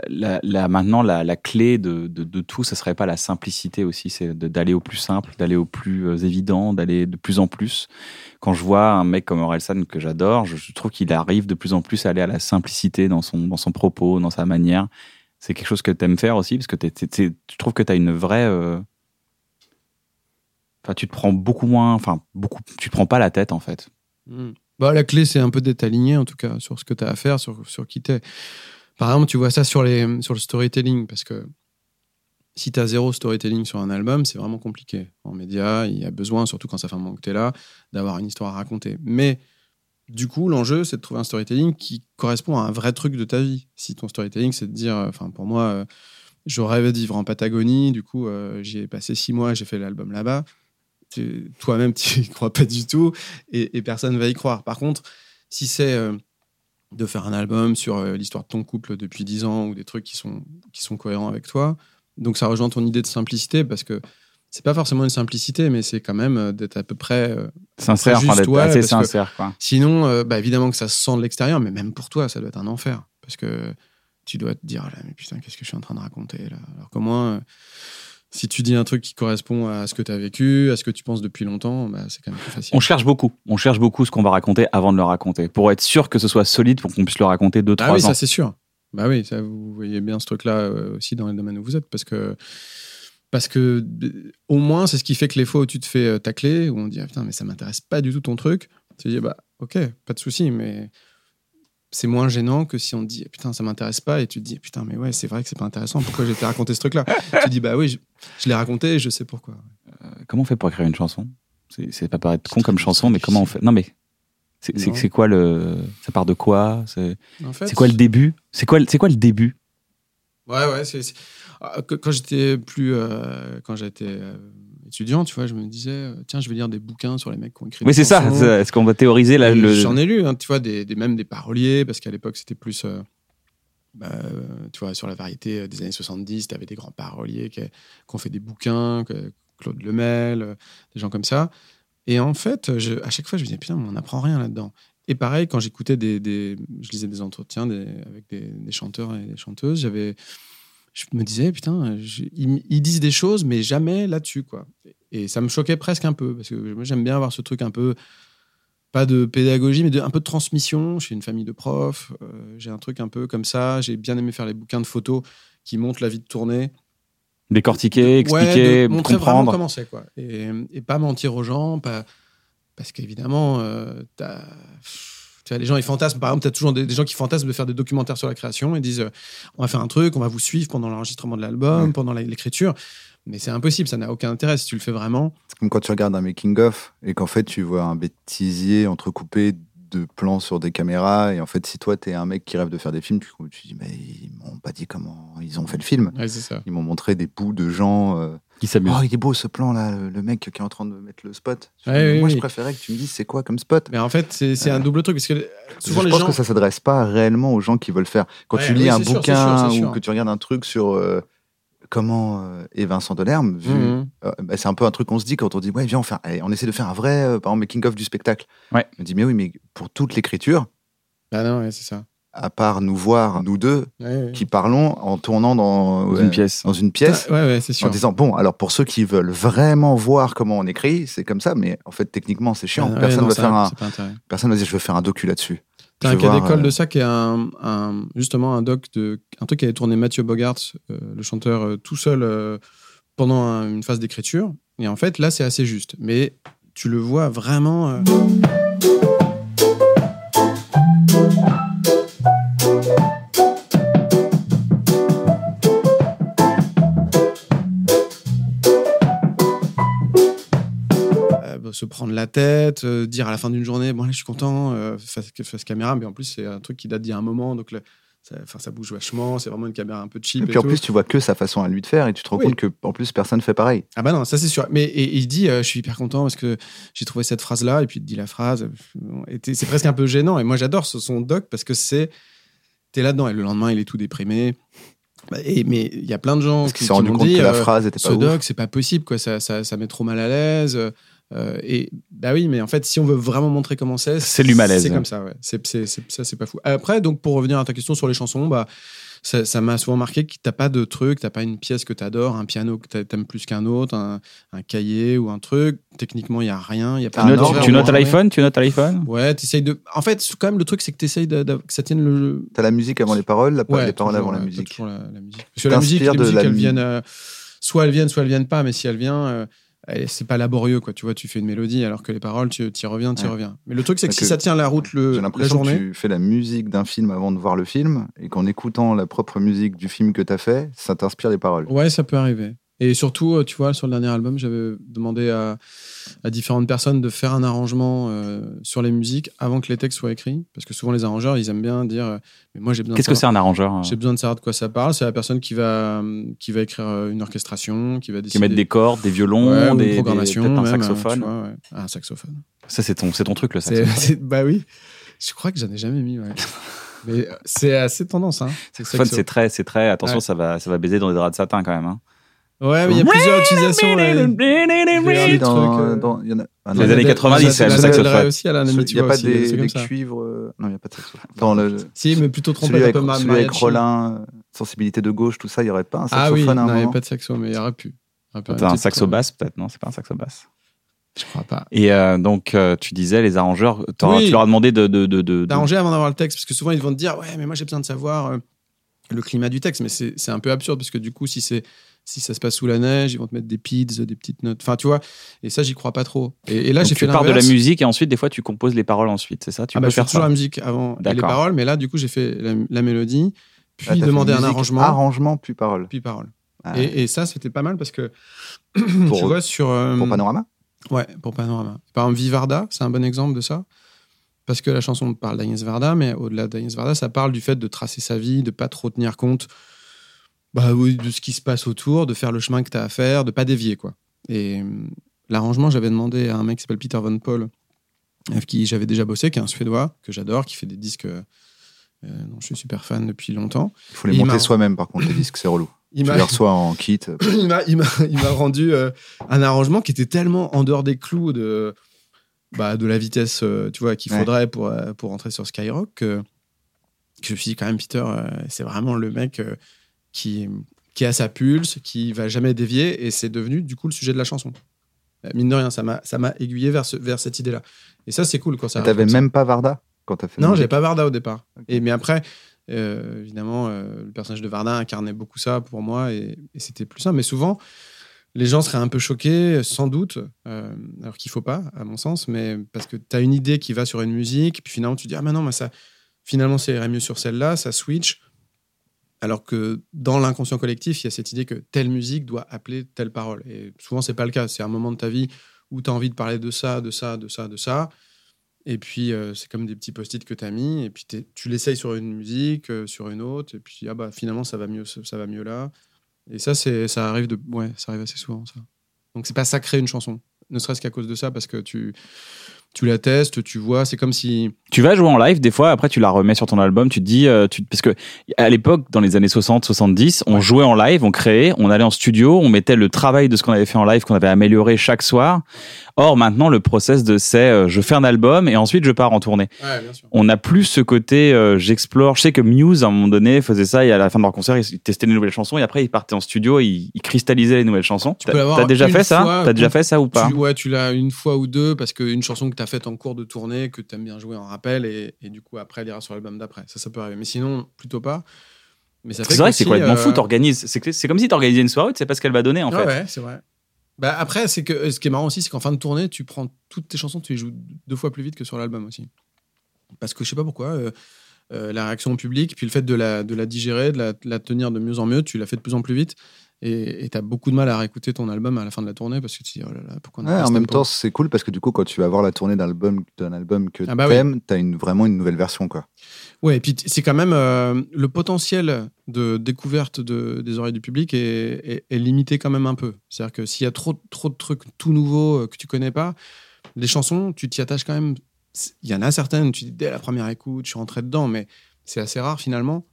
la, la- maintenant la, clé de, de, de tout Ce serait pas la simplicité aussi, c'est d'aller au plus simple, d'aller au plus euh, évident, d'aller de plus en plus. Quand je vois un mec comme Orelsan que j'adore, je, trouve qu'il arrive de plus en plus à aller à la simplicité dans son, dans son propos, dans sa manière. C'est quelque chose que tu aimes faire aussi, parce que t'es- t'es- tu trouves que tu as une vraie. euh, Enfin, tu te prends beaucoup moins. Enfin, beaucoup. Tu te prends pas la tête en fait. Mm. Bah, la clé, c'est un peu d'être aligné, en tout cas, sur ce que tu as à faire, sur, sur qui t'es. Par exemple, tu vois ça sur, les, sur le storytelling, parce que si tu as zéro storytelling sur un album, c'est vraiment compliqué. En média, il y a besoin, surtout quand ça fait un moment que tu es là, d'avoir une histoire à raconter. Mais du coup, l'enjeu, c'est de trouver un storytelling qui correspond à un vrai truc de ta vie. Si ton storytelling, c'est de dire, euh, enfin, pour moi, euh, je rêvais de vivre en Patagonie, du coup, euh, j'y ai passé six mois, j'ai fait l'album là-bas. Toi-même, tu y crois pas du tout et, et personne va y croire. Par contre, si c'est euh, de faire un album sur euh, l'histoire de ton couple depuis 10 ans ou des trucs qui sont, qui sont cohérents avec toi, donc ça rejoint ton idée de simplicité parce que c'est pas forcément une simplicité, mais c'est quand même euh, d'être à peu près. euh, Sincère, Juste, enfin, ouais, assez sincère, quoi. Sinon, bah, évidemment que ça se sent de l'extérieur, mais même pour toi, ça doit être un enfer. Parce que tu dois te dire, Ah là, mais putain, qu'est-ce que je suis en train de raconter là Alors qu'au moins, Si tu dis un truc qui correspond à ce que tu as vécu, à ce que tu penses depuis longtemps, bah, c'est quand même plus facile. On cherche beaucoup. On cherche beaucoup ce qu'on va raconter avant de le raconter. Pour être sûr que ce soit solide, pour qu'on puisse le raconter deux, ah trois oui, ans. ça c'est sûr. Bah oui, ça, vous voyez bien ce truc-là euh, aussi dans les domaines où vous êtes, parce que parce que au moins c'est ce qui fait que les fois où tu te fais euh, tacler, où on dit ah, putain mais ça m'intéresse pas du tout ton truc, tu te dis bah ok, pas de souci, mais c'est moins gênant que si on te dit putain ça m'intéresse pas et tu te dis putain mais ouais c'est vrai que c'est pas intéressant pourquoi j'ai été raconter ce truc là tu dis bah oui je, je l'ai raconté et je sais pourquoi. Comment on fait pour écrire une chanson? C'est pas paraître con comme chanson, mais comment on fait? Non, mais c'est quoi le Ça part de quoi? C'est en fait c'est quoi le début? C'est quoi le- c'est quoi le début? Ouais, ouais. c'est c'est- Ah, Quand j'étais plus. euh, quand j'étais euh, étudiant, tu vois, je me disais, euh, tiens, je vais lire des bouquins sur les mecs qui ont écrit Oui, des c'est ça. Est-ce qu'on va théoriser là, le J'en ai lu, hein, tu vois, des, des- même des paroliers, parce qu'à l'époque, c'était plus. euh, bah, euh, tu vois, sur la variété des années 70, tu avais des grands paroliers qui, qui ont fait des bouquins, que- Claude Lemel, des gens comme ça. Et en fait, je- à chaque fois, je me disais, putain, mais on n'apprend rien là-dedans. Et pareil, quand j'écoutais des, des- Je lisais des entretiens des- avec des, des chanteurs et des chanteuses, j'avais. Je me disais, putain, je- ils, ils disent des choses, mais jamais là-dessus, quoi. Et ça me choquait presque un peu, parce que moi, j'aime bien avoir ce truc un peu pas de pédagogie, mais de, un peu de transmission. Suis une famille de profs. euh, j'ai un truc un peu comme ça. J'ai bien aimé faire les bouquins de photos qui montrent la vie de tournée. décortiquer, Ouais, expliquer, de montrer vraiment comprendre comment c'est, quoi. Et, et pas mentir aux gens, pas, parce qu'évidemment, euh, t'as- tu vois, les gens, ils fantasment. Par exemple, tu as toujours des, des gens qui fantasment de faire des documentaires sur la création et disent euh, on va faire un truc, on va vous suivre pendant l'enregistrement de l'album, Ouais. pendant l'écriture. Mais c'est impossible, ça n'a aucun intérêt si tu le fais vraiment. C'est comme quand tu regardes un making-of et qu'en fait, tu vois un bêtisier entrecoupé de plans sur des caméras. Et en fait, si toi, t'es un mec qui rêve de faire des films, tu, tu dis, mais ils m'ont pas dit comment ils ont fait le film. Ouais, c'est ça. Ils m'ont montré des bouts de gens. euh, qui s'amuse. oh, il est beau ce plan-là, le, le mec qui est en train de mettre le spot. Ouais, oui, Moi, oui. je préférais que tu me dises c'est quoi comme spot? Mais en fait, c'est c'est un double truc, parce que souvent je les pense gens. que ça s'adresse pas réellement aux gens qui veulent faire. Quand Ouais, tu lis oui, un bouquin c'est sûr, c'est sûr. ou que tu regardes un truc sur euh, comment euh, est Vincent Delerme, vu, Mhm. euh, bah, c'est un peu un truc qu'on se dit quand on dit ouais viens on, fait, allez, on essaie de faire un vrai euh, par exemple making of du spectacle. Ouais. On dit mais oui mais pour toute l'écriture, Ah non, ouais, c'est ça. À part nous voir nous deux Ouais, ouais. qui parlons en tournant dans, Dans ouais, une pièce. dans une pièce. Ah, ouais, ouais, c'est sûr. En disant bon alors pour ceux qui veulent vraiment voir comment on écrit c'est comme ça mais en fait techniquement c'est chiant Ah, ouais, personne non, va ça- faire un personne va dire je veux faire un docu là-dessus T'as un cas d'école euh, de ça qui est un, un- justement un doc de un truc qui avait tourné Mathieu Bogart, euh, le chanteur, euh, tout seul euh, pendant un- une phase d'écriture. Et en fait, là, c'est assez juste. Mais tu le vois vraiment. Se prendre la tête, euh, dire à la fin d'une journée, bon, allez, je suis content, euh, face, face caméra, mais en plus, c'est un truc qui date d'il y a un moment, donc le- ça, bouge vachement, c'est vraiment une caméra un peu cheap. et Et puis en tout. plus tu vois que sa façon à lui de faire et tu te rends Oui. compte que en plus personne fait pareil Ah bah non, ça c'est sûr. Mais et- et il dit, euh, je suis hyper content parce que j'ai trouvé cette phrase-là, et puis il te dit la phrase. euh, C'est presque un peu gênant. Et moi j'adore ce- son doc parce que c'est. T'es là-dedans, et le lendemain il est tout déprimé. Bah, et, mais il y a plein de gens parce qui, qui rendu m'ont compte dit, que la phrase était ce pas ouf. doc, c'est pas possible, quoi. Ça, ça, ça met trop mal à l'aise. Euh, et bah oui, mais en fait, si on veut vraiment montrer comment c'est, C'est du malaise. C'est comme ça, ouais. C'est, c'est, c'est- ça, c'est pas fou. Après, donc, pour revenir à ta question sur les chansons, bah, ça, ça m'a souvent marqué que t'as pas de truc, t'as pas une pièce que t'adores, un piano que t'a- t'aimes plus qu'un autre, un, un cahier ou un truc. Techniquement, il y a rien. Y a pas Tu de notes, tu notes à ouais. l'iPhone Tu notes à l'iPhone? Ouais, t'essayes de. En fait, quand même, le truc, c'est que t'essayes de, de- que ça tienne le. T'as la musique avant les paroles, la, Ouais, les paroles toujours, avant la musique. toujours la, la musique. Parce que la musique, les de musiques, elles mu- viennent. euh, soit elles viennent, soit elles viennent pas, mais si elles viennent. euh, c'est pas laborieux quoi tu vois tu fais une mélodie alors que les paroles tu y reviens tu y Ouais. reviens mais le truc c'est que si ça tient la route le, J'ai la l'impression que tu fais la musique d'un film avant de voir le film et qu'en écoutant la propre musique du film que t'as fait, ça t'inspire les paroles. Ouais, ça peut arriver. Et surtout, euh, tu vois, sur le dernier album, j'avais demandé à, à différentes personnes de faire un arrangement euh, sur les musiques avant que les textes soient écrits. Parce que souvent, les arrangeurs, ils aiment bien dire euh, Mais moi, j'ai besoin, de Qu'est-ce que c'est un arrangeur hein j'ai besoin de savoir de quoi ça parle. C'est la personne qui va, qui va écrire une orchestration, qui va Qui décider. mettent des cordes, des violons, Ouais, des, une des- programmation, peut-être un même, euh, saxophone. tu vois, ouais. Ah, un saxophone. Ça, c'est ton, ton truc, le saxophone. bah oui. Je crois que j'en ai jamais mis, ouais. Mais c'est assez tendance, hein. Saxophone, saxo. c'est très, c'est très. Attention, Ouais. ça va, ça va baiser dans des draps de satin quand même. hein. Ouais, mais il y a plusieurs utilisations. Oui, dans- euh, dans- il y en a- ah, Les années La- 90, la- c'est la le saxophone. aussi, à la limite, Il n'y a pas aussi, des, cuivres. euh, Non, il n'y a pas de saxophone. Dans le, Si, mais plutôt trompette, avec, un peu celui avec. Rollin, euh, sensibilité de gauche, tout ça, il n'y aurait pas un Ah oui, saxophone à un non, il n'y a moment pas de saxo, mais il y aurait pu. Un saxo quoi. basse peut-être Non, c'est pas un saxo basse. Je crois pas. Et euh, donc, euh, tu disais, les arrangeurs, Oui. tu leur as demandé de. de, de, de- de- D'arranger avant d'avoir le texte, parce que souvent ils vont te dire ouais, mais moi j'ai besoin de savoir euh, le climat du texte, mais c'est c'est un peu absurde parce que du coup si c'est si ça se passe sous la neige, ils vont te mettre des pids, des petites notes, enfin tu vois. Et ça j'y crois pas trop. Et, et là j'ai tu fait pars de la musique et ensuite, des fois, tu composes les paroles ensuite, c'est ça? Tu Ah peux bah, je fais faire toujours ça la musique avant les paroles, mais là du coup j'ai fait la, la mélodie, puis Ah, demander un arrangement, Arrangement, puis parole. puis parole. Ah, Et, et ça c'était pas mal parce que Pour- tu vois sur euh, Pour Panorama? Ouais, pour Panorama. Par exemple, Vivarda, c'est un bon exemple de ça. Parce que la chanson parle d'Agnès Varda, mais au-delà d'Agnès Varda, ça parle du fait de tracer sa vie, de pas trop tenir compte bah, oui, de ce qui se passe autour, de faire le chemin que tu as à faire, de pas dévier. quoi. Et hum, l'arrangement, j'avais demandé à un mec qui s'appelle Peter Von Paul, avec qui j'avais déjà bossé, qui est un Suédois, que j'adore, qui fait des disques euh, dont je suis super fan depuis longtemps. Il faut les monter soi-même, par contre, les disques, c'est relou. Il Tu m'a- les reçois en kit. il m'a rendu euh, un arrangement qui était tellement en dehors des clous de bah, de la vitesse euh, tu vois qu'il Ouais. faudrait pour euh, pour entrer sur Skyrock que, que je me suis dit quand même Peter euh, c'est vraiment le mec qui qui a sa pulse qui va jamais dévier et c'est devenu du coup le sujet de la chanson Euh, mine de rien ça m'a ça m'a aiguillé vers ce, vers cette idée là et ça c'est cool quand ça T'avais même pas Varda quand t'as fait Non, j'ai pas Varda au départ. Et mais après, euh, évidemment, euh, le personnage de Varda incarnait beaucoup ça pour moi et, et c'était plus ça. Mais souvent, les gens seraient un peu choqués, sans doute, euh, alors qu'il faut pas, à mon sens, mais parce que tu as une idée qui va sur une musique, puis finalement tu dis ah mais non, mais ça, finalement, ça irait mieux sur celle-là, ça switch. Alors que dans l'inconscient collectif, il y a cette idée que telle musique doit appeler telle parole. Et souvent, c'est pas le cas. C'est un moment de ta vie où tu as envie de parler de ça, de ça, de ça, de ça. Et puis, euh, c'est comme des petits post-it que tu as mis. Et puis, tu l'essayes sur une musique, euh, sur une autre. Et puis, ah bah, finalement, ça va mieux, ça va mieux là. Et ça, ça arrive de, ouais, ça arrive assez souvent, ça. Donc, c'est pas sacré une chanson. Ne serait-ce qu'à cause de ça, parce que tu, tu la testes, tu vois. C'est comme si. Tu vas jouer en live, des fois, après tu la remets sur ton album, tu te dis, euh, tu, parce que à l'époque, dans les années 60, 70, on jouait en live, on créait, on allait en studio, on mettait le travail de ce qu'on avait fait en live, qu'on avait amélioré chaque soir. Or, maintenant, le process de c'est, euh, je fais un album et ensuite je pars en tournée. Ouais, bien sûr. On n'a plus ce côté, euh, j'explore. Je sais que Muse, à un moment donné, faisait ça et à la fin de leur concert, ils testaient les nouvelles chansons et après ils partaient en studio, et ils, ils cristallisaient les nouvelles chansons. Tu peux T'as l'avoir t'as déjà fait ça T'as déjà fait ça ou pas? Tu, ouais, tu l'as une fois ou deux parce qu'une chanson que tu as faite en cours de tournée, que tu aimes bien jouer en rappel, et, et du coup, après, elle ira sur l'album d'après. Ça, ça peut arriver. Mais sinon, plutôt pas. Mais ça fait C'est vrai que c'est complètement euh, fou, t'organises. C'est c'est comme si t'organisais une soirée, tu sais pas ce qu'elle va donner en fait. ouais, c'est vrai. Bah, après, c'est que ce qui est marrant aussi, c'est qu'en fin de tournée, tu prends toutes tes chansons, tu les joues deux fois plus vite que sur l'album aussi. Parce que je sais pas pourquoi, euh, euh, la réaction au public, puis le fait de la, de la digérer, de la, de la tenir de mieux en mieux, tu la fais de plus en plus vite. Et tu as beaucoup de mal à réécouter ton album à la fin de la tournée parce que tu te dis, oh là là, pourquoi on a Ouais, en même temps, c'est cool parce que du coup, quand tu vas voir la tournée d'un album, d'un album que Ah bah oui. t'aimes, t'as une, vraiment une nouvelle version, quoi. Ouais, et puis c'est quand même euh, le potentiel de découverte de, des oreilles du public est, est- est limité quand même un peu. C'est-à-dire que s'il y a trop, trop de trucs tout nouveaux euh, que tu connais pas, les chansons, tu t'y attaches quand même. Il y en a certaines, tu dis dès la première écoute, je suis rentré dedans, mais c'est assez rare finalement.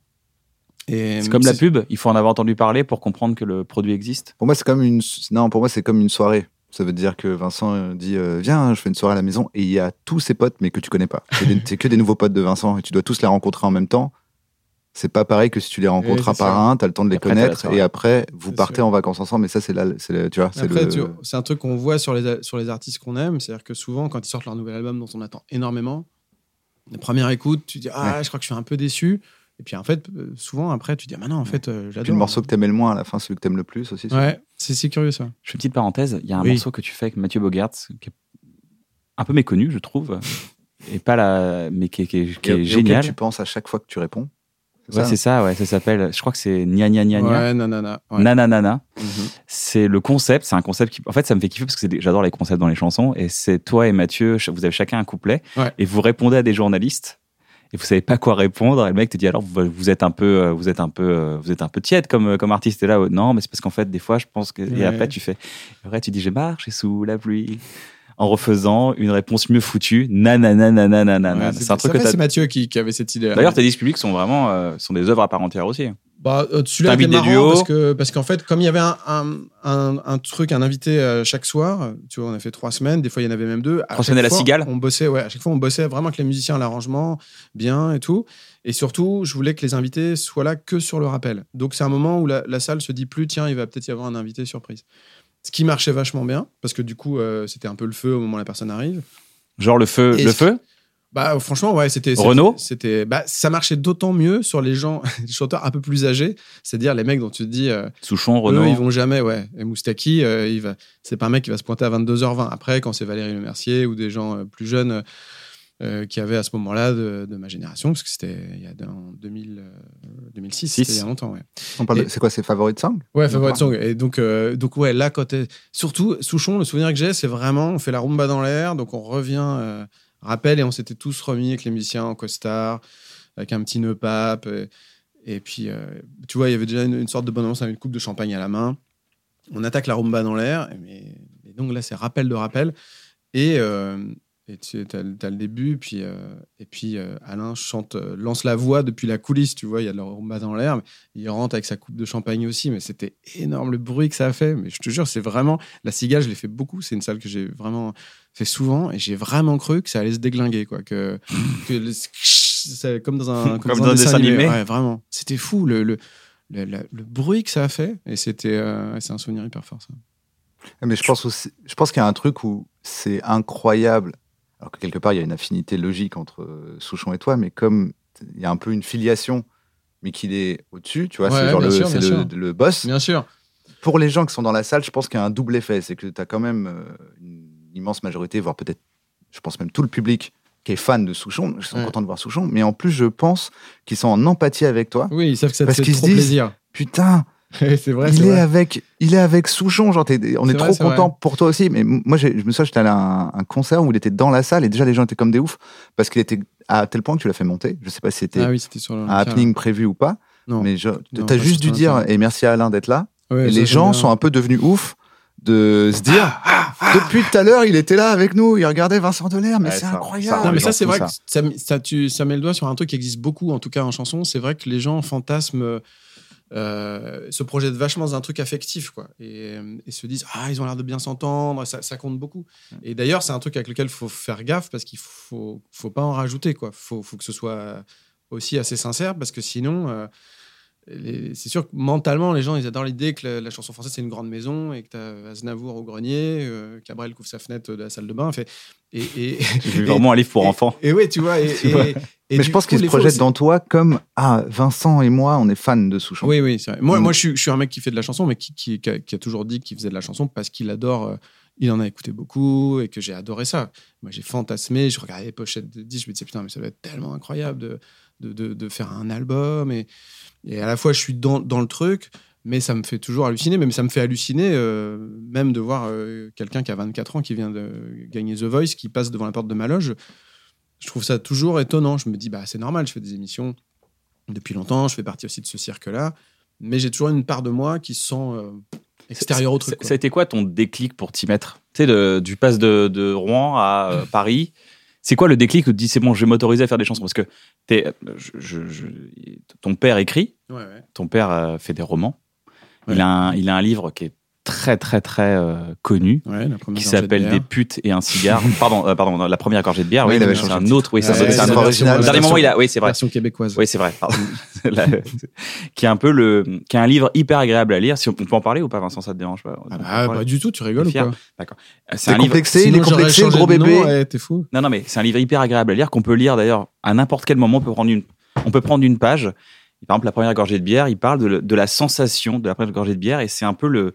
Et C'est comme la pub, il faut en avoir entendu parler pour comprendre que le produit existe. Pour moi, c'est comme une, non, pour moi, c'est comme une soirée. Ça veut dire que Vincent euh, dit euh, Viens, je fais une soirée à la maison et il y a tous ses potes, mais que tu connais pas. C'est que des nouveaux potes de Vincent et tu dois tous les rencontrer en même temps. C'est pas pareil que si tu les rencontres c'est un par un, tu as le temps de les Après, connaître et après, vous partez sûr. en vacances ensemble. Mais ça, c'est là, tu vois, le- c'est un truc qu'on voit sur les, sur les artistes qu'on aime. C'est-à-dire que souvent, quand ils sortent leur nouvel album dont on attend énormément, la première écoute, tu dis Ah, je crois que je suis un peu déçu. Et puis en fait, euh, souvent après, tu dis Ah, maintenant, en fait, euh, j'adore. Puis le morceau que t'aimais le moins à la fin, celui que t'aimes le plus aussi. Ouais, c'est curieux ça. Je fais une petite parenthèse, il y a un Oui. morceau que tu fais avec Mathieu Bogart qui est un peu méconnu, je trouve, et pas la, mais qui est, qui est- qui est et génial. tu penses à chaque fois que tu réponds. Ouais, c'est ça, ouais, ça s'appelle, je crois que c'est Nia Nia Nia Nia. Ouais, nanana. Ouais. Nananana. Mhm. C'est le concept, c'est un concept qui, en fait, ça me fait kiffer parce que j'adore les concepts dans les chansons. Et c'est toi et Mathieu, vous avez chacun un couplet Ouais. et vous répondez à des journalistes et vous savez pas quoi répondre. Et le mec te dit alors vous, êtes un peu, euh, vous êtes un peu, euh, vous êtes un peu tiède comme euh, comme artiste. Et là, non, mais c'est parce qu'en fait, des fois, je pense que. Et après, tu fais. Après, tu dis j'ai marché sous la pluie en refaisant une réponse mieux foutue. Nanana nanana nanana. Ouais, c'est un truc ça que. C'est Mathieu qui, qui avait cette idée. D'ailleurs, tes disques publics sont vraiment euh, sont des œuvres à part entière aussi. Bah, euh, celui-là était marrant duos. parce que parce qu'en fait, comme il y avait un, un, un, un truc, un invité euh, chaque soir, tu vois, on a fait trois semaines, des fois il y en avait même deux. À Trois chaque semaines à la fois, cigale On bossait, ouais, à chaque fois on bossait vraiment avec les musiciens à l'arrangement, bien et tout. Et surtout, je voulais que les invités soient là que sur le rappel. Donc c'est un moment où la, la salle se dit plus, tiens, il va peut-être y avoir un invité surprise. Ce qui marchait vachement bien, parce que du coup, euh, c'était un peu le feu au moment où la personne arrive. Genre le feu, Et le feu? Bah, franchement, ouais, c'était. c'était- Renaud C'était. Bah, ça marchait d'autant mieux sur les gens, les chanteurs un peu plus âgés. C'est-à-dire les mecs dont tu te dis. euh, Souchon, Renaud. Eux, ils vont jamais, ouais. Et Moustaki, euh, il va, c'est pas un mec qui va se pointer à 22h20. Après, quand c'est Valérie Le Mercier ou des gens euh, plus jeunes qui avaient à ce moment-là de, de ma génération, parce que c'était il y a en 2000, euh, 2006, Six. c'était il y a longtemps, ouais. On parle de- C'est quoi, c'est Favorite Song? Ouais, favorite song. Et donc, euh, donc ouais, là, quand t'es- surtout Souchon, le souvenir que j'ai, c'est vraiment, on fait la rumba dans l'air, donc on revient, euh, rappel, et on s'était tous remis avec les musiciens en costard, avec un petit nœud pape. Et, et puis, euh, tu vois, il y avait déjà une, sorte de bonne ambiance avec une coupe de champagne à la main. On attaque la rumba dans l'air, mais donc là, c'est rappel de rappel. Et, euh, et tu as, le début, puis, euh, et puis euh, Alain chante, euh, lance la voix depuis la coulisse, tu vois, il y a de la dans l'air. Il rentre avec sa coupe de champagne aussi, mais c'était énorme le bruit que ça a fait. Mais je te jure, c'est vraiment. La cigale, je l'ai fait beaucoup. C'est une salle que j'ai vraiment fait souvent et j'ai vraiment cru que ça allait se déglinguer, quoi. Que, que le- c'est comme dans un, Comme dans un dessin animé. Ouais, vraiment. C'était fou le, le, le, le- le bruit que ça a fait. Et c'était. euh, c'est un souvenir hyper fort, ça. Mais je pense aussi, je pense qu'il y a un truc où c'est incroyable. Alors que quelque part, il y a une affinité logique entre euh, Souchon et toi, mais comme il y a un peu une filiation, mais qu'il est au-dessus, tu vois, Ouais, c'est genre le, sûr, boss. Bien sûr. Pour les gens qui sont dans la salle, je pense qu'il y a un double effet. C'est que tu as quand même euh, une immense majorité, voire peut-être, je pense même tout le public qui est fan de Souchon. Ils sont Ouais. contents de voir Souchon. Mais en plus, je pense qu'ils sont en empathie avec toi. Oui, ils savent que ça te fait trop disent- plaisir. Putain, c'est vrai, il est, vrai. avec, il est avec Souchon. Genre, on est, vrai, trop c'est content vrai. pour toi aussi. Mais moi, j'ai- je me souviens, j'étais allé à un, un concert où il était dans la salle et déjà les gens étaient comme des oufs parce qu'il était à tel point que tu l'as fait monter. Je sais pas si c'était Ah oui, un happening prévu ou pas. Non. Mais t'as juste dû dire, et merci à Alain d'être là. Ouais, et les gens bien. sont un peu devenus ouf de se dire depuis tout à l'heure il était là avec nous il regardait Vincent Delair mais Ouais, c'est incroyable Non, mais ça, c'est vrai ça. que ça, ça, tu- ça met le doigt sur un truc qui existe beaucoup, en tout cas en chanson. C'est vrai que les gens fantasment, euh, se projettent vachement dans un truc affectif, quoi. Et, euh, et se disent, ah, ils ont l'air de bien s'entendre, ça, ça compte beaucoup. Et d'ailleurs, c'est un truc avec lequel il faut faire gaffe parce qu'il faut, faut pas en rajouter, quoi. Faut, faut que ce soit aussi assez sincère parce que sinon. euh, c'est sûr que mentalement, les gens, ils adorent l'idée que la, la chanson française, c'est une grande maison et que tu as Aznavour au grenier, euh, Cabrel couvre sa fenêtre de la salle de bain. Fait, et, vu et- vraiment un livre pour enfants. Et ouais, tu vois. Et, Tu vois. et- et mais je pense coup, qu'il se les fois projette aussi- dans toi comme ah Vincent et moi on est fans de Souchon Oui, oui, c'est vrai. Moi, Mm. moi je, suis, je suis un mec qui fait de la chanson, mais qui, qui, qui a, qui a toujours dit qu'il faisait de la chanson parce qu'il adore. euh, il en a écouté beaucoup et que j'ai adoré ça. Moi, j'ai fantasmé, je regardais les pochettes de disques, je me disais, putain, mais ça doit être tellement incroyable de, de, de, de faire un album. Et, et à la fois, je suis dans, dans le truc, mais ça me fait toujours halluciner. Même ça me fait halluciner, euh, même de voir euh, quelqu'un qui a 24 ans, qui vient de gagner The Voice, qui passe devant la porte de ma loge. Je trouve ça toujours étonnant. Je me dis, bah, c'est normal, je fais des émissions depuis longtemps, je fais partie aussi de ce cirque-là, mais j'ai toujours une part de moi qui se sent euh, extérieure au truc. Ça a été quoi ton déclic pour t'y mettre? Tu sais, du pass de, de Rouen à euh, Paris. C'est quoi le déclic où tu te dis c'est bon, je vais m'autoriser à faire des chansons? Parce que je- je- je- ton père écrit, quoi. Ouais, ouais. ton père euh, fait des romans. Il, a un, il a un livre qui est très très très euh, connu Ouais, qui de s'appelle bière. Des putes et un cigare. pardon, euh, pardon, la première gorgée de bière. Oui, oui, il avait c'est changé un de autre. Oui, Ouais, c'est c'est un la dernier moment, il a. Oui, c'est vrai. Version québécoise. Oui, c'est vrai. pardon. La- qui est un peu le, qui est un livre hyper agréable à lire. Si on, on peut en parler ou pas, Vincent, ça te dérange pas? Ah bah, pas du tout, tu rigoles ou Fier? quoi C'est c'est un livre. complexé il est complexé le gros de bébé ouais, T'es fou. Non, non, mais c'est un livre hyper agréable à lire qu'on peut lire d'ailleurs à n'importe quel moment. On peut prendre une, on peut prendre une page. Par exemple, la première gorgée de bière, il parle de, le- de la sensation de la première gorgée de bière et c'est un peu le,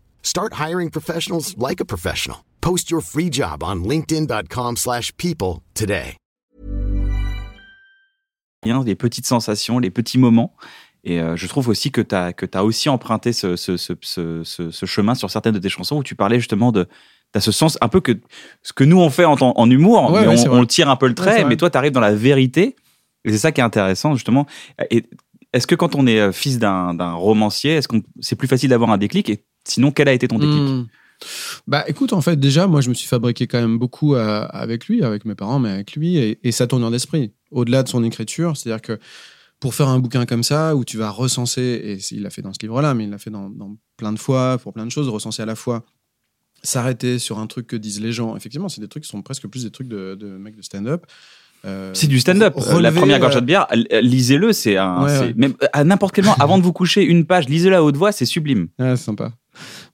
Start hiring professionals like a professional. Post your free job on linkedin.com/people slash people today. les petites sensations, les petits moments. Et euh, je trouve aussi que tu as, que as aussi emprunté ce, ce, ce, ce, ce- ce chemin sur certaines de tes chansons où tu parlais justement de. Tu as ce sens un peu que ce que nous on fait en, en- en humour, Ouais, mais ouais, on, tire un peu le trait, mais toi tu arrives dans la vérité. Et c'est ça qui est intéressant justement. Et est-ce que quand on est euh, fils d'un d'un romancier, est-ce qu'on c'est plus facile d'avoir un déclic? Et sinon, quel a été ton déclic? Hmm. Bah écoute, en fait, déjà, moi, je me suis fabriqué quand même beaucoup euh, avec lui, avec mes parents, mais avec lui et, et sa tournure d'esprit. Au-delà de son écriture, c'est-à-dire que pour faire un bouquin comme ça, où tu vas recenser, et il l'a fait dans ce livre-là, mais il l'a fait dans, dans plein de fois, pour plein de choses, recenser à la fois s'arrêter sur un truc que disent les gens. Effectivement, c'est des trucs qui sont presque plus des trucs de, de mecs de stand-up. Euh, C'est du stand-up. Euh, la première gorgée euh, de bière, l- lisez-le. C'est un. Ouais, c'est- ouais. Même à n'importe quel moment, avant de vous coucher, une page, lisez-la à haute voix, c'est sublime. Ouais, c'est sympa.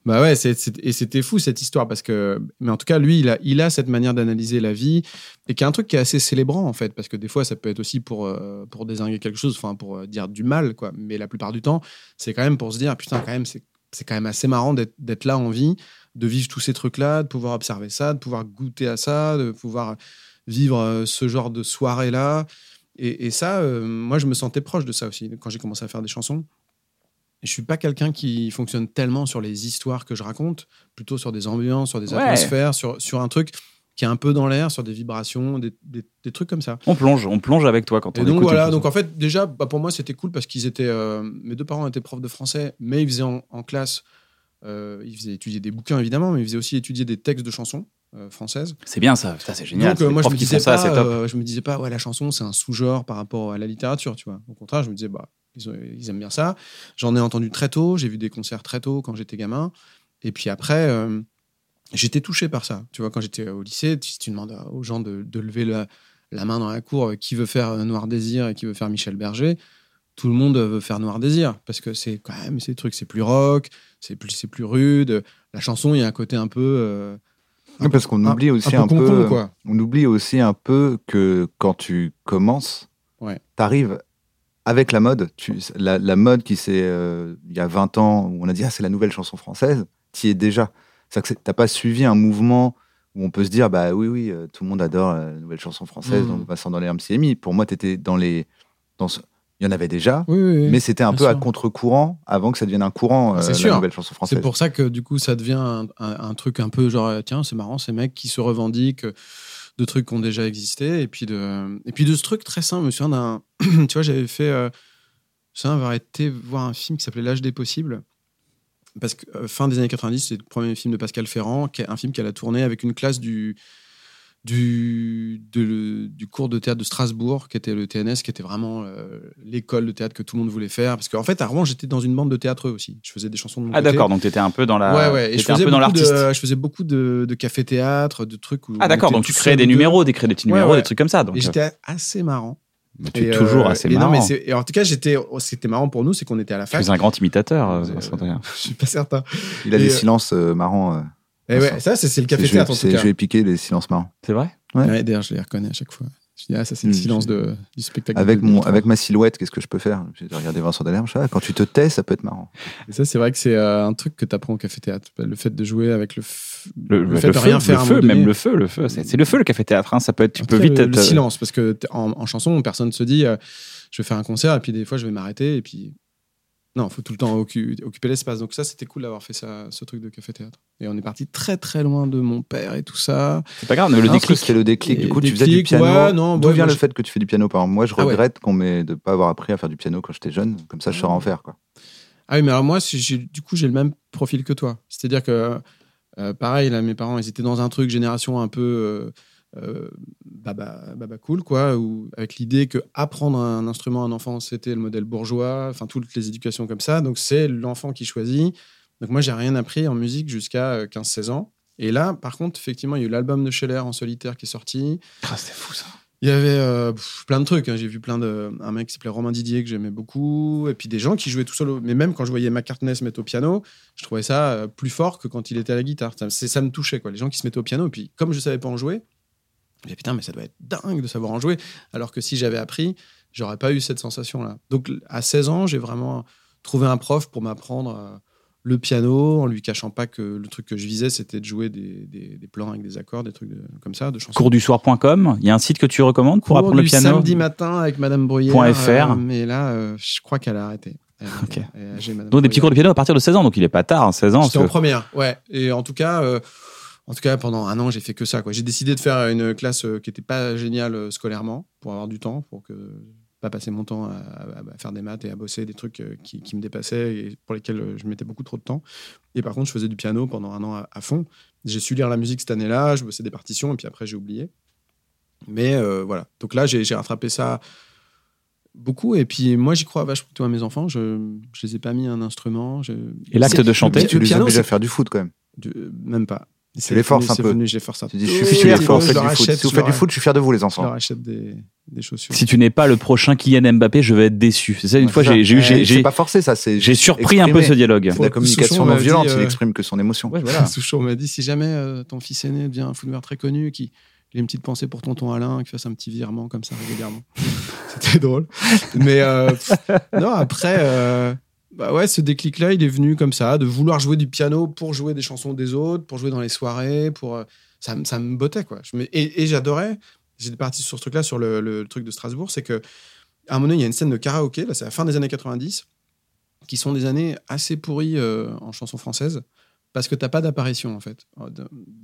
Bah ouais, et c'était fou cette histoire parce que, mais en tout cas, lui, il a, cette manière d'analyser la vie et qui est un truc qui est assez célébrant en fait, parce que des fois, ça peut être aussi pour, euh, pour désinguer quelque chose, enfin, pour euh, dire du mal, quoi. Mais la plupart du temps, c'est quand même pour se dire, putain, quand même, c'est, quand même assez marrant d'être, là en vie, de vivre tous ces trucs-là, de pouvoir observer ça, de pouvoir goûter à ça, de pouvoir vivre euh, ce genre de soirée-là. Et, et ça, moi, je me sentais proche de ça aussi quand j'ai commencé à faire des chansons. Je suis pas quelqu'un qui fonctionne tellement sur les histoires que je raconte, plutôt sur des ambiances, sur des Ouais. atmosphères, sur, sur un truc qui est un peu dans l'air, sur des vibrations, des, des- des trucs comme ça. On plonge, on plonge avec toi quand on Et donc écoute. voilà, donc en fait déjà bah, pour moi c'était cool parce qu'ils étaient, euh, mes deux parents étaient profs de français, mais ils faisaient en, en classe, euh, ils faisaient étudier des bouquins évidemment, mais ils faisaient aussi étudier des textes de chansons euh, françaises. c'est bien ça. Putain, c'est génial. Donc moi je me disais ça, pas, je me disais pas ouais la chanson c'est un sous-genre par rapport à la littérature, tu vois. Au contraire, je me disais bah ils, aiment bien ça. J'en ai entendu très tôt, j'ai vu des concerts très tôt quand j'étais gamin. Et puis après, euh, j'étais touché par ça. Tu vois, quand j'étais au lycée, si tu demandes aux gens de, de lever la, la main dans la cour, euh, qui veut faire euh, Noir Désir et qui veut faire Michel Berger, tout le monde veut faire Noir Désir parce que c'est quand même ces trucs, c'est plus rock, c'est plus, c'est plus rude. La chanson, il y a un côté un peu. euh, un Oui, parce qu'on oublie aussi un un, peu peu. concon, quoi. On oublie aussi un peu que quand tu commences, Ouais. t'arrives avec la mode. Tu, la, la mode qui s'est euh, il y a 20 ans où on a dit ah c'est la nouvelle chanson française, t'y es déjà. C'est que t'as pas suivi un mouvement où on peut se dire bah oui oui euh, tout le monde adore la nouvelle chanson française Mhm. donc Vincent dans les s'y est mis. Pour moi t'étais dans les dans ce- il y en avait déjà. Oui, oui, oui. Mais c'était un bien peu à contre-courant avant que ça devienne un courant, Ah, euh, sûr. la nouvelle chanson française. C'est pour ça que du coup, ça devient un, un- un truc un peu genre, tiens, c'est marrant, ces mecs qui se revendiquent de trucs qui ont déjà existé. Et puis de, et puis de ce truc très simple, je me souviens d'un. tu vois, j'avais fait. Euh, je me avoir été voir un film qui s'appelait L'âge des possibles. Parce que euh, fin des années 90, c'est le premier film de Pascal Ferrand, qui est un film qu'elle a tourné avec une classe du. Du, de- du cours de théâtre de Strasbourg, qui était le TNS, qui était vraiment euh, l'école de théâtre que tout le monde voulait faire. Parce qu'en fait, à Rouen, j'étais dans une bande de théâtre aussi. Je faisais des chansons de mon Ah d'accord, donc t'étais un peu dans la. Ouais, ouais. Et je t'étais un faisais, peu dans de, je faisais beaucoup de, de café-théâtre, de trucs où. Ah d'accord, donc tu créais des deux. numéros, des créais des petits Ouais, numéros, ouais. des trucs comme ça. Donc, Et euh, j'étais assez marrant. mais tu es Et, toujours euh, assez et non, marrant. mais c'est- et en tout cas, j'étais, oh, c'était marrant pour nous, c'est qu'on était à la tu fac. es un grand imitateur, euh, Euh. Je suis pas certain. Il a Et, des euh, silences euh, marrants. Et ouais, ça, c'est, le C'est- café-théâtre en tout cas. Je vais piquer les silences marrants. C'est vrai? Ouais. Ouais, d'ailleurs, je les reconnais à chaque fois. Je dis, ah, ça, c'est le Mm, silence de, du spectacle. Avec, de mon, 2003. avec ma silhouette, qu'est-ce que je peux faire? J'ai regardé Vincent Delerme, je sais, ah, quand tu te tais, ça peut être marrant. Et ça, c'est vrai que c'est euh, un truc que tu apprends au café-théâtre. Le fait de jouer avec le, f- le, le le fait de feu, rien faire. le un feu, même le feu, le feu. C'est le feu le café théâtre. Hein. Ça peut être, tu En peux cas, vite le, être. le euh, silence, parce que en, en chanson, personne se dit, euh, je vais faire un concert, et puis des fois, je vais m'arrêter, et puis. Non, il faut tout le temps occu- occuper l'espace. Donc, ça, c'était cool d'avoir fait ça, ce truc de café-théâtre. Et on est parti très, très loin de mon père et tout ça. C'est pas grave, mais le déclic. c'est le déclic. Du coup, tu faisais du piano. ouais, non, D'où ouais, vient le je- fait que tu fais du piano Par exemple, Moi, je Ah ouais. regrette qu'on m'ait de pas avoir appris à faire du piano quand j'étais jeune. Comme ça, je saurais en faire. Quoi. Ah oui, mais alors moi, du coup, j'ai le même profil que toi. C'est-à-dire que, euh, pareil, là, mes parents, ils étaient dans un truc génération un peu euh, euh, baba, baba cool, quoi, où, avec l'idée que apprendre un instrument à un enfant, c'était le modèle bourgeois, enfin, toutes les éducations comme ça. Donc, c'est l'enfant qui choisit. Donc, moi, j'ai rien appris en musique jusqu'à euh, 15-16 ans. Et là, par contre, effectivement, il y a eu l'album de Scheller en solitaire qui est sorti. Ah, c'est fou ça. Il y avait euh, pff, plein de trucs. hein. J'ai vu plein de. Un mec qui s'appelait Romain Didier que j'aimais beaucoup. Et puis des gens qui jouaient tout solo. Mais même quand je voyais McCartney se mettre au piano, je trouvais ça euh, plus fort que quand il était à la guitare. Ça, ça me touchait, quoi. Les gens qui se mettaient au piano. Et puis, comme je savais pas en jouer, me disais, putain, mais ça doit être dingue de savoir en jouer. Alors que si j'avais appris, j'aurais pas eu cette sensation-là. Donc, à 16 ans, j'ai vraiment trouvé un prof pour m'apprendre euh, le piano en lui cachant pas que le truc que je visais, c'était de jouer des, des- des plans avec des accords, des trucs de- comme ça, de chansons. Courdusoir.com, il y a un site que tu recommandes pour Cours apprendre le piano samedi matin avec Madame Bruyère. FR. euh, mais là, euh, je crois qu'elle a arrêté. Elle, elle Donc des petits cours de piano à partir de 16 ans, donc il est pas tard, hein, 16 ans. J'étais en que- première, ouais. Et en tout cas, euh, en tout cas, pendant un an, j'ai fait que ça. J'ai décidé de faire une classe euh, qui n'était pas géniale euh, scolairement pour avoir du temps, pour que pas pas passer mon temps à, à- à faire des maths et à bosser des trucs euh, qui, qui me dépassaient et pour lesquels je mettais beaucoup trop de temps. Et par contre, je faisais du piano pendant un an à, à fond. J'ai su lire la musique cette année-là, je bossais des partitions et puis après j'ai oublié. Mais euh, voilà. Donc là, j'ai rattrapé ça beaucoup. Et puis moi, j'y crois vachement toi, à mes enfants. Je je les ai pas mis un instrument. je- Et l'acte de chanter, Tu le les piano, obliges à faire du foot quand même. du- même pas. C'est les forces un c'est peu. venu, je les force un Tu peu. dis, je suis fier, du foot. Si vous faites du foot, je suis fier de vous, les Je leur enfants. achète des, des chaussures. Si tu n'es pas le prochain Kylian Mbappé, je vais être déçu. C'est ça, une Ouais, fois, j'ai j'ai eu- j'ai- j'ai- pas forcé, ça. J'ai surpris un peu ce dialogue. C'est la communication non violente, il euh, exprime que son émotion. Souchon m'a dit si jamais euh, ton fils aîné devient un footballeur très connu, qui a une petite pensée pour tonton Alain, qui fasse un petit virement comme ça régulièrement. C'était drôle. Mais euh, pff, non, après, euh, bah ouais, ce déclic-là, il est venu comme ça, de vouloir jouer du piano pour jouer des chansons des autres, pour jouer dans les soirées, pour euh, ça, me- ça me bottait quoi. Je me- et et j'adorais. J'étais parti sur ce truc-là, sur le, le truc de Strasbourg, c'est que à un moment donné, il y a une scène de karaoké, là, c'est la fin des années 90, qui sont des années assez pourries euh, en chanson française parce que t'as pas d'apparition en fait. Euh,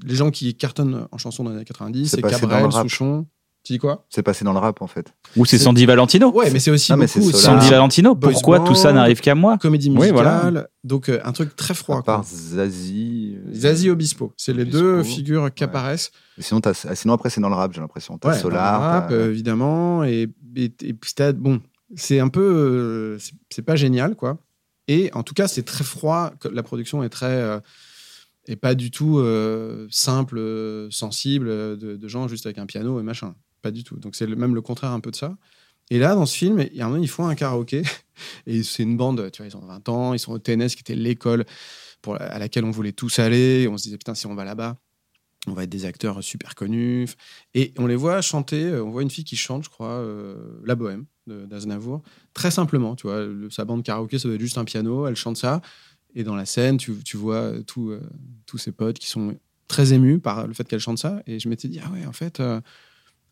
Les gens qui cartonnent en chanson dans les années 90, C'est Cabrel. Souchon. Tu dis quoi? C'est passé dans le rap, en fait. Ou c'est Sandy Valentino? Ouais, mais c'est aussi beaucoup Sandy. Valentino. Boys Pourquoi tout ça n'arrive qu'à moi? comédie Oui, musicale. voilà. Donc euh, un truc très froid. À quoi. part Zazie. euh, Zazie Obispo, c'est les Obispo. deux figures qui Ouais. apparaissent. Sinon, ah, sinon, après, c'est dans le rap, j'ai l'impression. T'as Ouais, Solar. dans le rap, t'as- euh, évidemment. Et, et, et puis t'as- bon, c'est un peu, euh, c'est- pas génial, quoi. Et en tout cas, c'est très froid. La production est très euh, et pas du tout euh, simple, sensible de, de gens juste avec un piano et machin. Pas du tout. Donc c'est même le contraire un peu de ça. Et là, dans ce film, il y a un moment, ils font un karaoké et c'est une bande. Tu vois, ils ont 20 ans, ils sont au TNS, qui était l'école pour à laquelle on voulait tous aller. On se disait putain, si on va là-bas, on va être des acteurs super connus. Et on les voit chanter. euh, On voit une fille qui chante, je crois, euh, La Bohème d'Aznavour. Très simplement, tu vois. sa bande karaoké, ça doit être juste un piano. Elle chante ça. Et dans la scène, tu, tu vois euh, tous ses potes qui sont très émus par le fait qu'elle chante ça. Et je m'étais dit, ah ouais, en fait,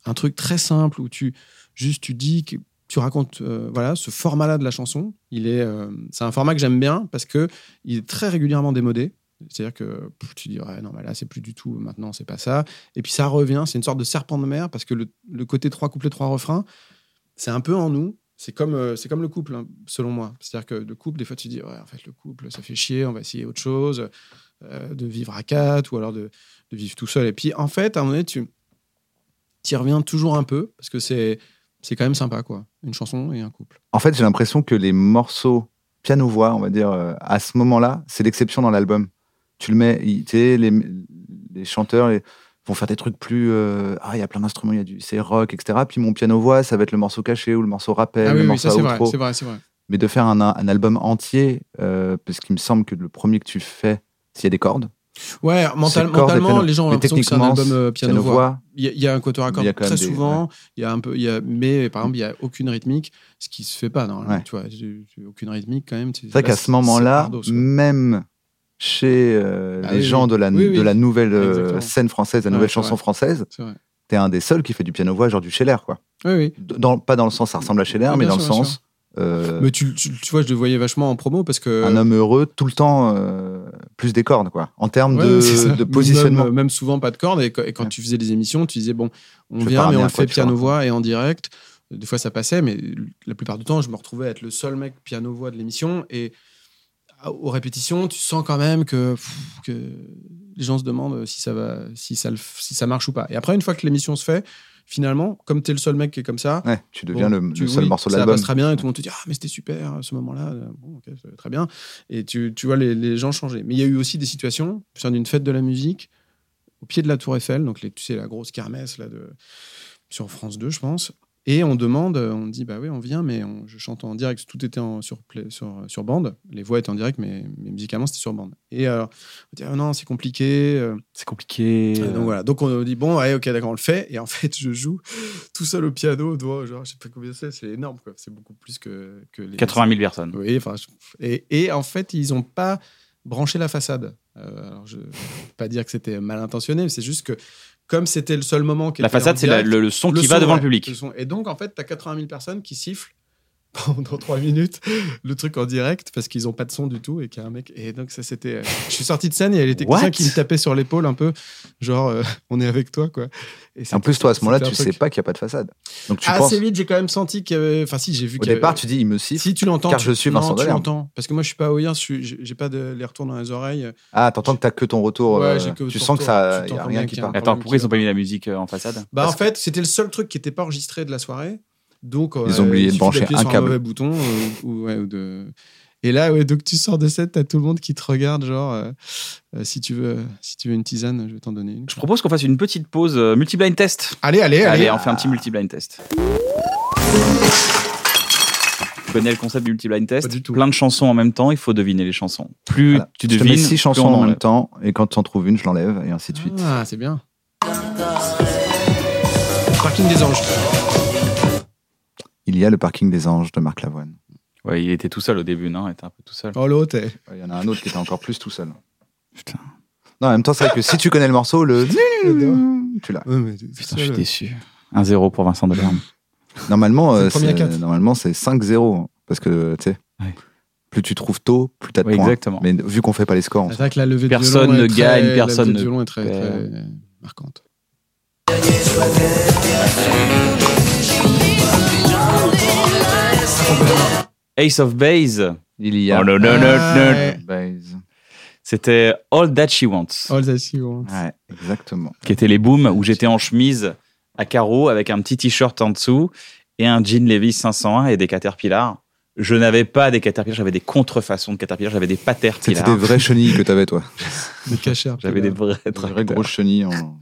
un truc très simple où tu juste tu dis que tu racontes euh, voilà ce format-là de la chanson. Il est, euh, c'est un format que j'aime bien parce que il est très régulièrement démodé. C'est-à-dire que tu dis, ouais, non, mais là, c'est plus du tout, maintenant, c'est pas ça. Et puis ça revient, c'est une sorte de serpent de mer parce que le, le côté trois couplets, trois refrains, c'est un peu en nous. C'est comme, euh, c'est comme le couple, hein, selon moi. C'est-à-dire que le couple, des fois, tu dis, ouais, en fait, le couple, ça fait chier, on va essayer autre chose, de vivre à quatre ou alors de, de vivre tout seul. Et puis, en fait, à un moment donné, tu y reviens toujours un peu parce que c'est, c'est quand même sympa, quoi. Une chanson et un couple. En fait, j'ai l'impression que les morceaux piano-voix, on va dire, euh, à ce moment-là, c'est l'exception dans l'album. Tu le mets, tu sais, les, les chanteurs les- vont faire des trucs plus. euh, ah, il y a plein d'instruments, il y a du, c'est rock, etc. Puis mon piano-voix, ça va être le morceau caché ou le morceau rappel, ah le oui, oui, morceau ça, c'est vrai, c'est vrai, c'est vrai. Mais de faire un, un album entier, euh, parce qu'il me semble que le premier que tu fais, s'il y a des cordes, Ouais, mental- mentalement, les gens ont l'impression que c'est un album euh, piano-voix. Il y, a- il y a un a quand très souvent. Il y a un peu, y a, mais par exemple, il y a aucune rythmique, ce qui se fait pas. Normalement, Ouais. tu vois, aucune rythmique quand même. C'est vrai qu'à ce moment-là, même chez euh, Ah les oui, gens oui. de la, Oui, de la nouvelle euh, scène française, la nouvelle chanson française, t'es un des seuls qui fait du piano-voix, genre du Scheller, quoi. Oui, oui. Dans, pas dans le sens ça ressemble à Scheller, Ah, mais dans le sens euh, Mais tu, tu, tu vois, je le voyais vachement en promo parce que. un homme heureux tout le temps euh, plus des cordes, quoi. En termes Ouais, de, positionnement. Même, même souvent pas de cordes. Et, quand- et quand Ouais. tu faisais des émissions, tu disais bon, on Je vient, mais on le fait piano-voix et en direct. Des fois, ça passait, mais la plupart du temps, je me retrouvais à être le seul mec piano-voix de l'émission. Et aux répétitions, tu sens quand même que, pff, que les gens se demandent si ça, va, si, ça, si ça marche ou pas. Et après, une fois que l'émission se fait, finalement, comme tu es le seul mec qui est comme ça, Ouais, tu deviens Bon, le, tu- le seul oui, morceau de Ça l'album. passe très bien et tout le monde te dit Ah, mais c'était super à ce moment-là. Euh, Bon, très bien. Et tu, tu vois les, les gens changer. Mais il y a eu aussi des situations, sur d'une fête de la musique, au pied de la Tour Eiffel, donc les, tu sais, la grosse kermesse là, de, sur France 2, je pense. Et on demande, on dit Bah oui, on vient, mais on- je chante en direct. Tout était en, sur, sur bande. Les voix étaient en direct, mais, mais musicalement, c'était sur bande. Et alors, on dit Ah non, c'est compliqué. euh, C'est compliqué. euh, Donc voilà, donc on dit bon, ouais, ok, d'accord, on le fait. Et en fait, je joue tout seul au piano, doigt, genre, je sais pas combien c'est, c'est énorme, quoi. C'est beaucoup plus que, que les. 80 000 personnes. Oui, enfin, et, et en fait, ils ont pas branché la façade. Euh, alors, je ne pas dire que c'était mal intentionné, mais c'est juste que comme c'était le seul moment qui La était en façade, c'est la- direct, le, le son qui va devant ouais, le public. son. Et donc, en fait, tu as 80 000 personnes qui sifflent pendant trois minutes le truc en direct parce qu'ils ont pas de son du tout et qu'il y a un mec. Et donc, ça, c'était. euh, Je suis sorti de scène et il y a les techniciens What? qui me tapaient sur l'épaule un peu, genre, euh, on est avec toi, quoi. Et En plus, toi, à ce moment-là, tu sais pas qu'il n'y a pas de façade. Donc tu Assez penses. vite, j'ai quand même senti qu'il y avait. Enfin, si, j'ai vu Au qu'il y avait- départ, tu dis, il me siffle. Si tu l'entends, car tu- je suis non, Vincent tu l'entends. Parce que moi, je suis pas suis- j'ai pas de, les retours dans les oreilles. Ah, t'entends que t'as que ton retour. Ouais, euh, que tu sens que ça, y a rien qui y part. Attends, pourquoi ils ont pas mis la musique en façade? Bah, en fait, c'était le seul truc qui était pas enregistré de la soirée. Donc, Ils ont oublié de brancher un câble. bouton. euh, ou, ouais, ou de... Et là, ouais, donc tu sors de scène, t'as tout le monde qui te regarde, genre, euh, euh, si, tu veux, si tu veux une tisane, je vais t'en donner une. Je propose qu'on fasse une petite pause euh, multi-blind test. Allez, allez, allez. Allez, on fait un petit multi-blind test. Tu connais le concept du multi-blind test Pas du tout. Plein de chansons en même temps, il faut deviner les chansons. Plus Voilà. tu Je te devines, mets six chansons on en même temps, et quand tu en trouves une, je l'enlève, et ainsi de suite. Ah, c'est bien. Parking des anges. Il y a le parking des anges de Marc Lavoine. Ouais, il était tout seul au début, non? Il était un peu tout seul. Oh, l'autre, eh. Il y en a un autre qui était encore plus tout seul. Putain, Non, en même temps, c'est vrai que si tu connais le morceau, le. Tu l'as. Ouais, putain je suis déçu. 1-0 pour Vincent Delerme. Normalement, euh, normalement, c'est 5-0. Parce que, tu sais, Ouais. plus tu trouves tôt, plus t'as de Ouais, points. exactement. Mais vu qu'on fait pas les scores, on C'est vrai que la levée de Personne violon ne est très- gagne, la personne levée de ne violon est très, très marquante. Ace of Base, il y a. Oh, ouais. Base. c'était All That She Wants, All that she wants. Ouais, exactement. qui était les booms où j'étais en chemise à carreaux avec un petit t-shirt en dessous et un jean Levi's 501 et des Caterpillar. Je n'avais pas des Caterpillar, j'avais des contrefaçons de Caterpillar, j'avais des C'était Paterpillar. des vraies chenilles que t'avais, toi. Des cachers. J'avais des vrais Des vraies grosses chenilles. En...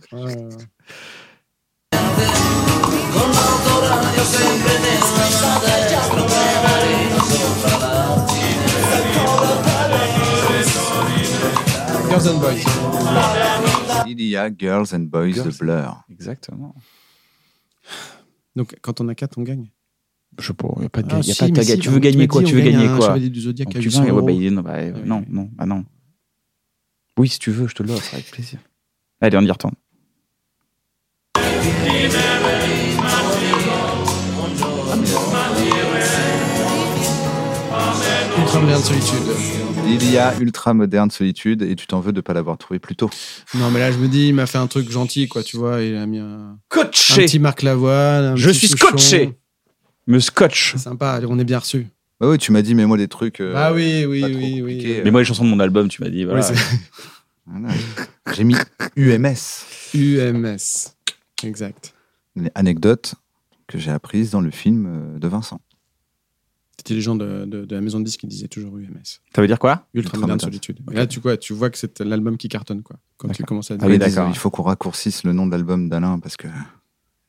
Girls and Boys. Il y a Girls and Boys Girls. de Blur. Exactement. Donc, quand on a 4, on gagne. Je sais pas, il n'y a pas de, Ah, y a si, pas de si, tu veux gagner quoi? Tu veux gagne gagner quoi? Chevalier du Zodiac à Tu 800 veux, ouais, euros. bah, il- non, bah, Ouais. non, non, bah non. Oui, si tu veux, je te l'offre avec plaisir. Allez, on y retourne. Ultra moderne solitude. Il y a Ultra Moderne Solitude et tu t'en veux de pas l'avoir trouvé plus tôt. Non, mais là, je me dis, il m'a fait un truc gentil, quoi, tu vois. Il a mis un, un Coaché petit Marc Lavoine. un Je petit suis Souchon. scotché Me scotch C'est sympa, on est bien reçu. Bah oui, tu m'as dit, mets-moi des trucs. euh, ah oui, oui, pas trop oui, compliqués. oui. Mais moi, les chansons de mon album, tu m'as dit, voilà. Ouais, c'est- Voilà. J'ai mis UMS. UMS. Exact. Les anecdotes que j'ai apprises dans le film euh, de Vincent. C'était les gens de, de- de la maison de disques qui disaient toujours UMS. Ça veut dire quoi? Ultra, Ultra moderne moderne. solitude. Et là, tu, quoi, tu vois que c'est l'album qui cartonne, quoi. Quand tu commences à Ah dire. oui, Ils d'accord. Il faut qu'on raccourcisse le nom de l'album d'Alain parce que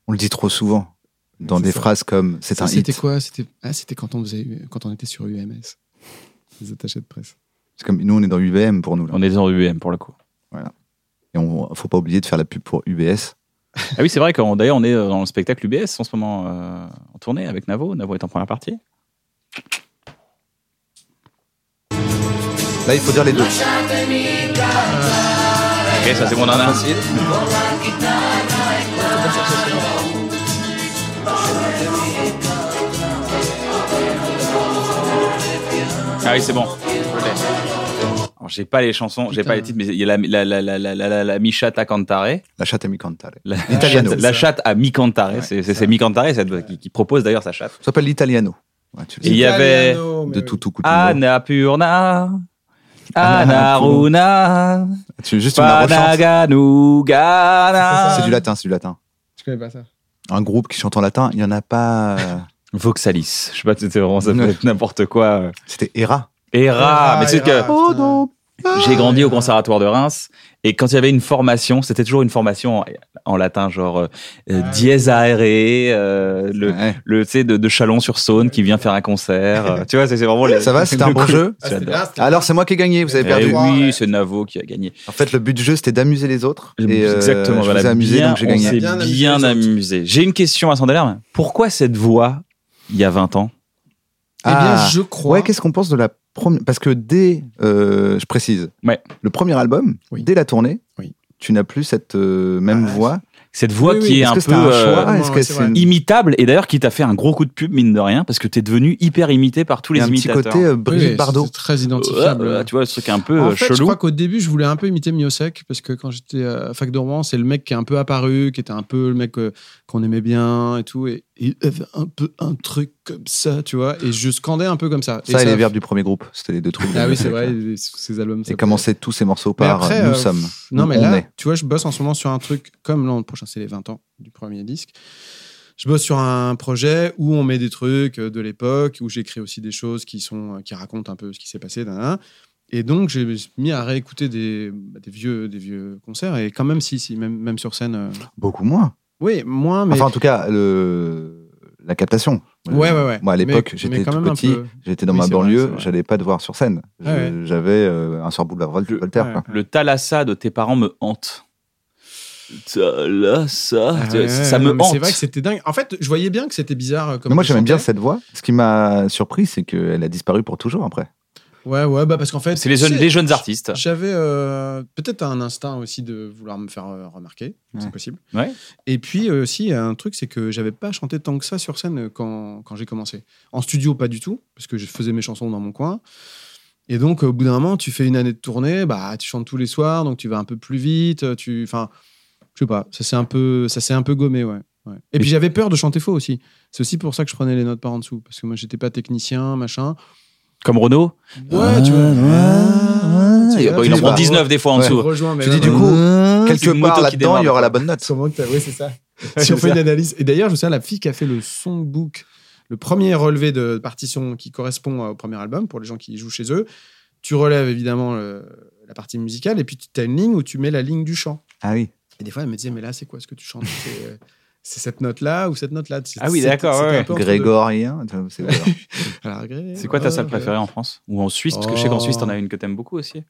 on le dit trop souvent dans des ça. phrases comme c'est un C'était hit. quoi? C'était ah, c'était quand on faisait quand on était sur UMS. Les attachés de presse. C'est comme nous, on est dans UVM pour nous. Là. On est dans UM pour le coup. Et on faut pas oublier de faire la pub pour UBS. Ah oui, c'est vrai qu'on d'ailleurs on est dans le spectacle UBS en ce moment euh, en tournée avec Navo. Navo est en première partie. Là, il faut dire les deux. Ok, ça c'est mon nana. Facile. Ah oui, c'est bon. J'ai pas les chansons, j'ai pas les titres, mais il y a la, la, la, la, la, la, la, la Mi Chatte à Cantare. La chatte à mi cantare. La, L'italiano. la chatte à Mi Cantare. Ouais, c'est c'est c'est Mi Cantare cette- qui, qui propose d'ailleurs sa chatte. Ça s'appelle l'italiano. Ouais, tu le Et sais. il y avait de tout tout coup. Anna Purna, Anna Anaruna, Tu juste. Panaganugana. C'est du latin, c'est du latin. Je connais pas ça. Un groupe qui chante en latin, il y en a pas. euh, Voxalis. Je sais pas, c'était vraiment, ça peut être n'importe quoi. C'était Hera. Hera, mais tu sais que j'ai grandi au conservatoire de Reims et quand il y avait une formation, c'était toujours une formation en, en latin, genre euh, euh, dièse aere, euh, le, Ouais. le tu sais de, de Chalon-sur-Saône qui vient faire un concert. euh, tu vois, c'est vraiment les- Ça va, c'était un bon coup. jeu Ah, bien, Alors c'est moi qui ai gagné, vous avez Eh perdu. oui, c'est Navo qui a gagné. En fait, le but du jeu c'était d'amuser les autres. Et, euh, Exactement. Je voilà, vous ai amusé, bien, donc j'ai on gagné. s'est Bien amusé bien. J'ai une question à Sandalerme. Pourquoi cette voix il y a 20 ans? Eh bien, Ah. je crois. Ouais, qu'est-ce qu'on pense de la Parce que dès, euh, je précise, Ouais. le premier album, Oui. dès la tournée, Oui. tu n'as plus cette euh, même Ah, voix cette voix Oui, oui, qui est un peu un euh, une- imitable et d'ailleurs qui t'a fait un gros coup de pub mine de rien parce que t'es devenu hyper imité par tous il y les a un petit imitateurs. côté Brigitte oui, Bardot c'est très identifiable. Tu vois ce truc un peu en fait, je crois qu'au début, je voulais un peu imiter Miosek parce que quand j'étais à fac de Rouen, c'est le mec qui est un peu apparu, qui était un peu le mec qu'on aimait bien et tout. Et il avait un peu un truc comme ça, tu vois. Et je scandais un peu comme ça. Ça et les verbes du premier groupe, c'était les deux trucs. Ah oui, c'est vrai, ces albums. Et commençaient tous ces morceaux par après, Nous euh, sommes. Non, mais là, est. tu vois, je bosse en ce moment sur un truc comme l'an prochain, c'est les 20 ans du premier disque. Je bosse sur un projet où on met des trucs de l'époque, où j'écris aussi des choses qui, sont, qui racontent un peu ce qui s'est passé. Et donc, j'ai mis à réécouter des, bah, des, vieux, des vieux concerts. Et quand même, si, si même, même sur scène. euh, Beaucoup moins. Oui, moins, mais. Enfin, en tout cas, le... la captation. Ouais, ouais, ouais. Moi, à l'époque, j'étais tout petit, peu. j'étais dans Oui, ma banlieue, j'allais pas te voir sur scène. Ah. J'avais euh, un sur boulevard Vol- Le- Voltaire. ouais. quoi. Le Thalassa de tes parents me hante. Thalassa, Ah ouais, ça ouais, me hante. C'est vrai que c'était dingue. En fait, je voyais bien que c'était bizarre. euh, Comme Mais moi, j'aimais bien cette voix. Ce qui m'a surpris, c'est qu'elle a disparu pour toujours après. Ouais, ouais, bah parce qu'en fait. C'est les jeunes, les jeunes artistes. J'avais euh, peut-être un instinct aussi de vouloir me faire euh, remarquer, c'est Ouais. possible. Ouais. Et puis euh, aussi, un truc, c'est que j'avais pas chanté tant que ça sur scène quand, quand j'ai commencé. En studio, pas du tout, parce que je faisais mes chansons dans mon coin. Et donc, au bout d'un moment, tu fais une année de tournée, bah, tu chantes tous les soirs, donc tu vas un peu plus vite. Tu, enfin, je sais pas, ça s'est un peu, ça s'est un peu gommé, ouais. ouais. Et puis j'avais peur de chanter faux aussi. C'est aussi pour ça que je prenais les notes par en dessous, parce que moi, j'étais pas technicien, machin. Comme Renaud. Ouais, tu vois. Ah, vois, il en prend vas- 19 des fois en dessous. Tu dis du coup, quelque part qui là-dedans, il y aura la bonne note. Oui, c'est ça. si on fait une analyse. Et d'ailleurs, je sais, la fille qui a fait le songbook, le premier relevé de partition qui correspond au premier album pour les gens qui jouent chez eux, tu relèves évidemment le- la partie musicale et puis tu as une ligne où tu mets la ligne du chant. Ah oui. Et des fois, elle me disait, mais là, c'est quoi ce que tu chantes? C'est cette note-là ou cette note-là? Ah oui, c'est- d'accord, ouais. Grégorien. c'est- quoi ta salle oh, préférée en France? Ou en Suisse Parce que je sais qu'en Suisse, t'en as une que t'aimes beaucoup aussi.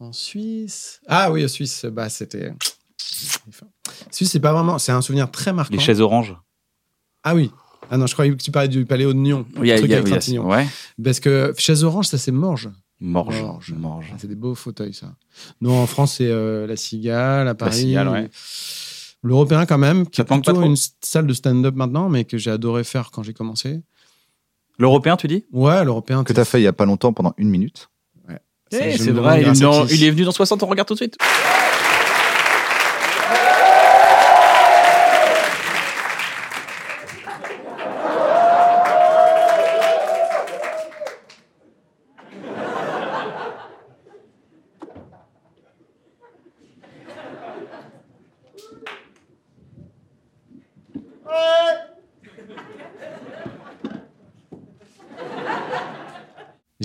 En Suisse? Ah oui, en Suisse, bah, c'était. Suisse, c'est pas vraiment. C'est un souvenir très marquant. Les chaises oranges. Ah oui. Ah non, je croyais que tu parlais du Paléo de Nyon. Il y a, Le truc y a- avec il y a- ouais. Parce que chaise orange, ça c'est Morge. Morge. Morge. Morge. Ah, C'est des beaux fauteuils, ça. Non, en France, c'est euh, la Cigale, à Paris. Cigale, ouais. L'Européen, quand même, qui Ça est pas plutôt trop une salle de stand-up maintenant, mais que j'ai adoré faire quand j'ai commencé. L'Européen, tu dis? Ouais, l'Européen. Que t'as fait il y a pas longtemps pendant une minute. Eh, C'est vrai, il demande est, dans- il est venu dans 60, on regarde tout de suite.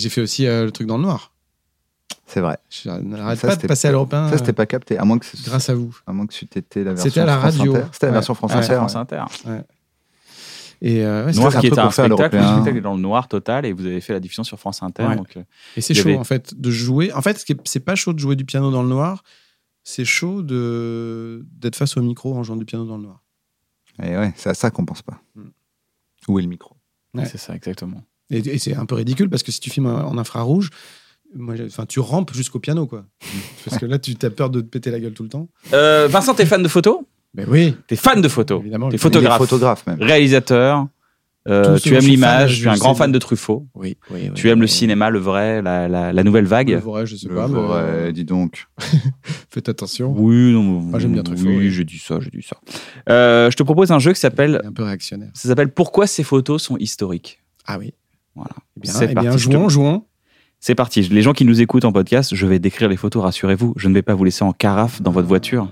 J'ai fait aussi euh, le truc dans le noir. C'est vrai. Ça, pas de passer à l'Européen. Ça, c'était pas capté. À moins que, ce- euh, grâce à vous. à moins que tu t'étais la version C'était à la France radio. C'était la Ouais. version France Ouais. Inter. France ouais. Inter. Et, euh, ouais, Noir c'était- qui était un spectacle, un spectacle dans le noir total et vous avez fait la diffusion sur France Inter. Ouais. Donc, euh, Et c'est chaud, avait- en fait, de jouer. En fait, c'est pas chaud de jouer du piano dans le noir. C'est chaud de d'être face au micro en jouant du piano dans le noir. Et ouais, c'est à ça qu'on pense pas. Mm. Où est le micro? Ouais. C'est ça, exactement. Et, et c'est un peu ridicule parce que si tu filmes en infrarouge, enfin, tu rampes jusqu'au piano, quoi. parce que là, tu as peur de te péter la gueule tout le temps. Euh, Vincent, t'es fan de photos? Mais oui, T'es fan de photos évidemment. T'es le- photographe. Photographe même. Réalisateur. euh, tu aimes l'image, je tu es un le grand fan de Truffaut. Oui, oui, oui, Tu aimes le oui. cinéma, le vrai, la, la, la nouvelle Le vague. vrai, je sais Le pas, mais vrai, euh, dis donc. faites attention. Oui, non, Moi, j'aime bien Truffaut, Oui, oui. j'ai dit ça, j'ai dit ça. Euh, je te propose un jeu qui s'appelle, un peu réactionnaire. ça s'appelle Pourquoi ces photos sont historiques? Ah oui. Voilà. Eh bien, C'est eh bien parti, te- jouons, jouons. C'est parti. Les gens qui nous écoutent en podcast, je vais décrire les photos, rassurez-vous. Je ne vais pas vous laisser en carafe dans votre voiture.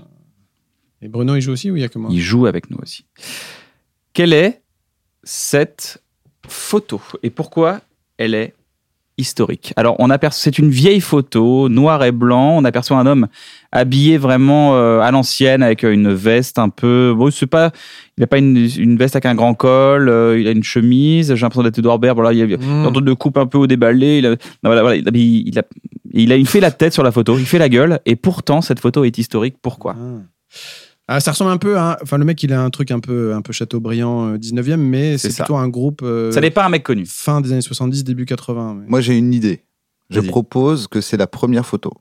Et Bruno, il joue aussi ou il y a que moi? Il joue avec nous aussi. Quelle est cette photo? Et pourquoi elle est historique Alors, on aperçoit, c'est une vieille photo, noir et blanc. On aperçoit un homme habillé vraiment euh, à l'ancienne avec euh, une veste un peu. Bon, c'est pas, il n'a pas une, une veste avec un grand col. euh, il a une chemise. J'ai l'impression d'être Edouard Baird. Voilà, il y a Mmh. une de coupe un peu au déballé. Il a, non, voilà, voilà, il, a, il, a, il a- il fait la tête sur la photo. Il fait la gueule. Et pourtant, cette photo est historique. Pourquoi? Ah. Ah, ça ressemble un peu à. Enfin, le mec, il a un truc un peu, un peu Chateaubriand euh, 19e, mais C'est c'est plutôt un groupe euh, Ça n'est pas un mec connu. fin des années 70, début 80. mais- Moi, j'ai une idée. Je propose que c'est la première photo.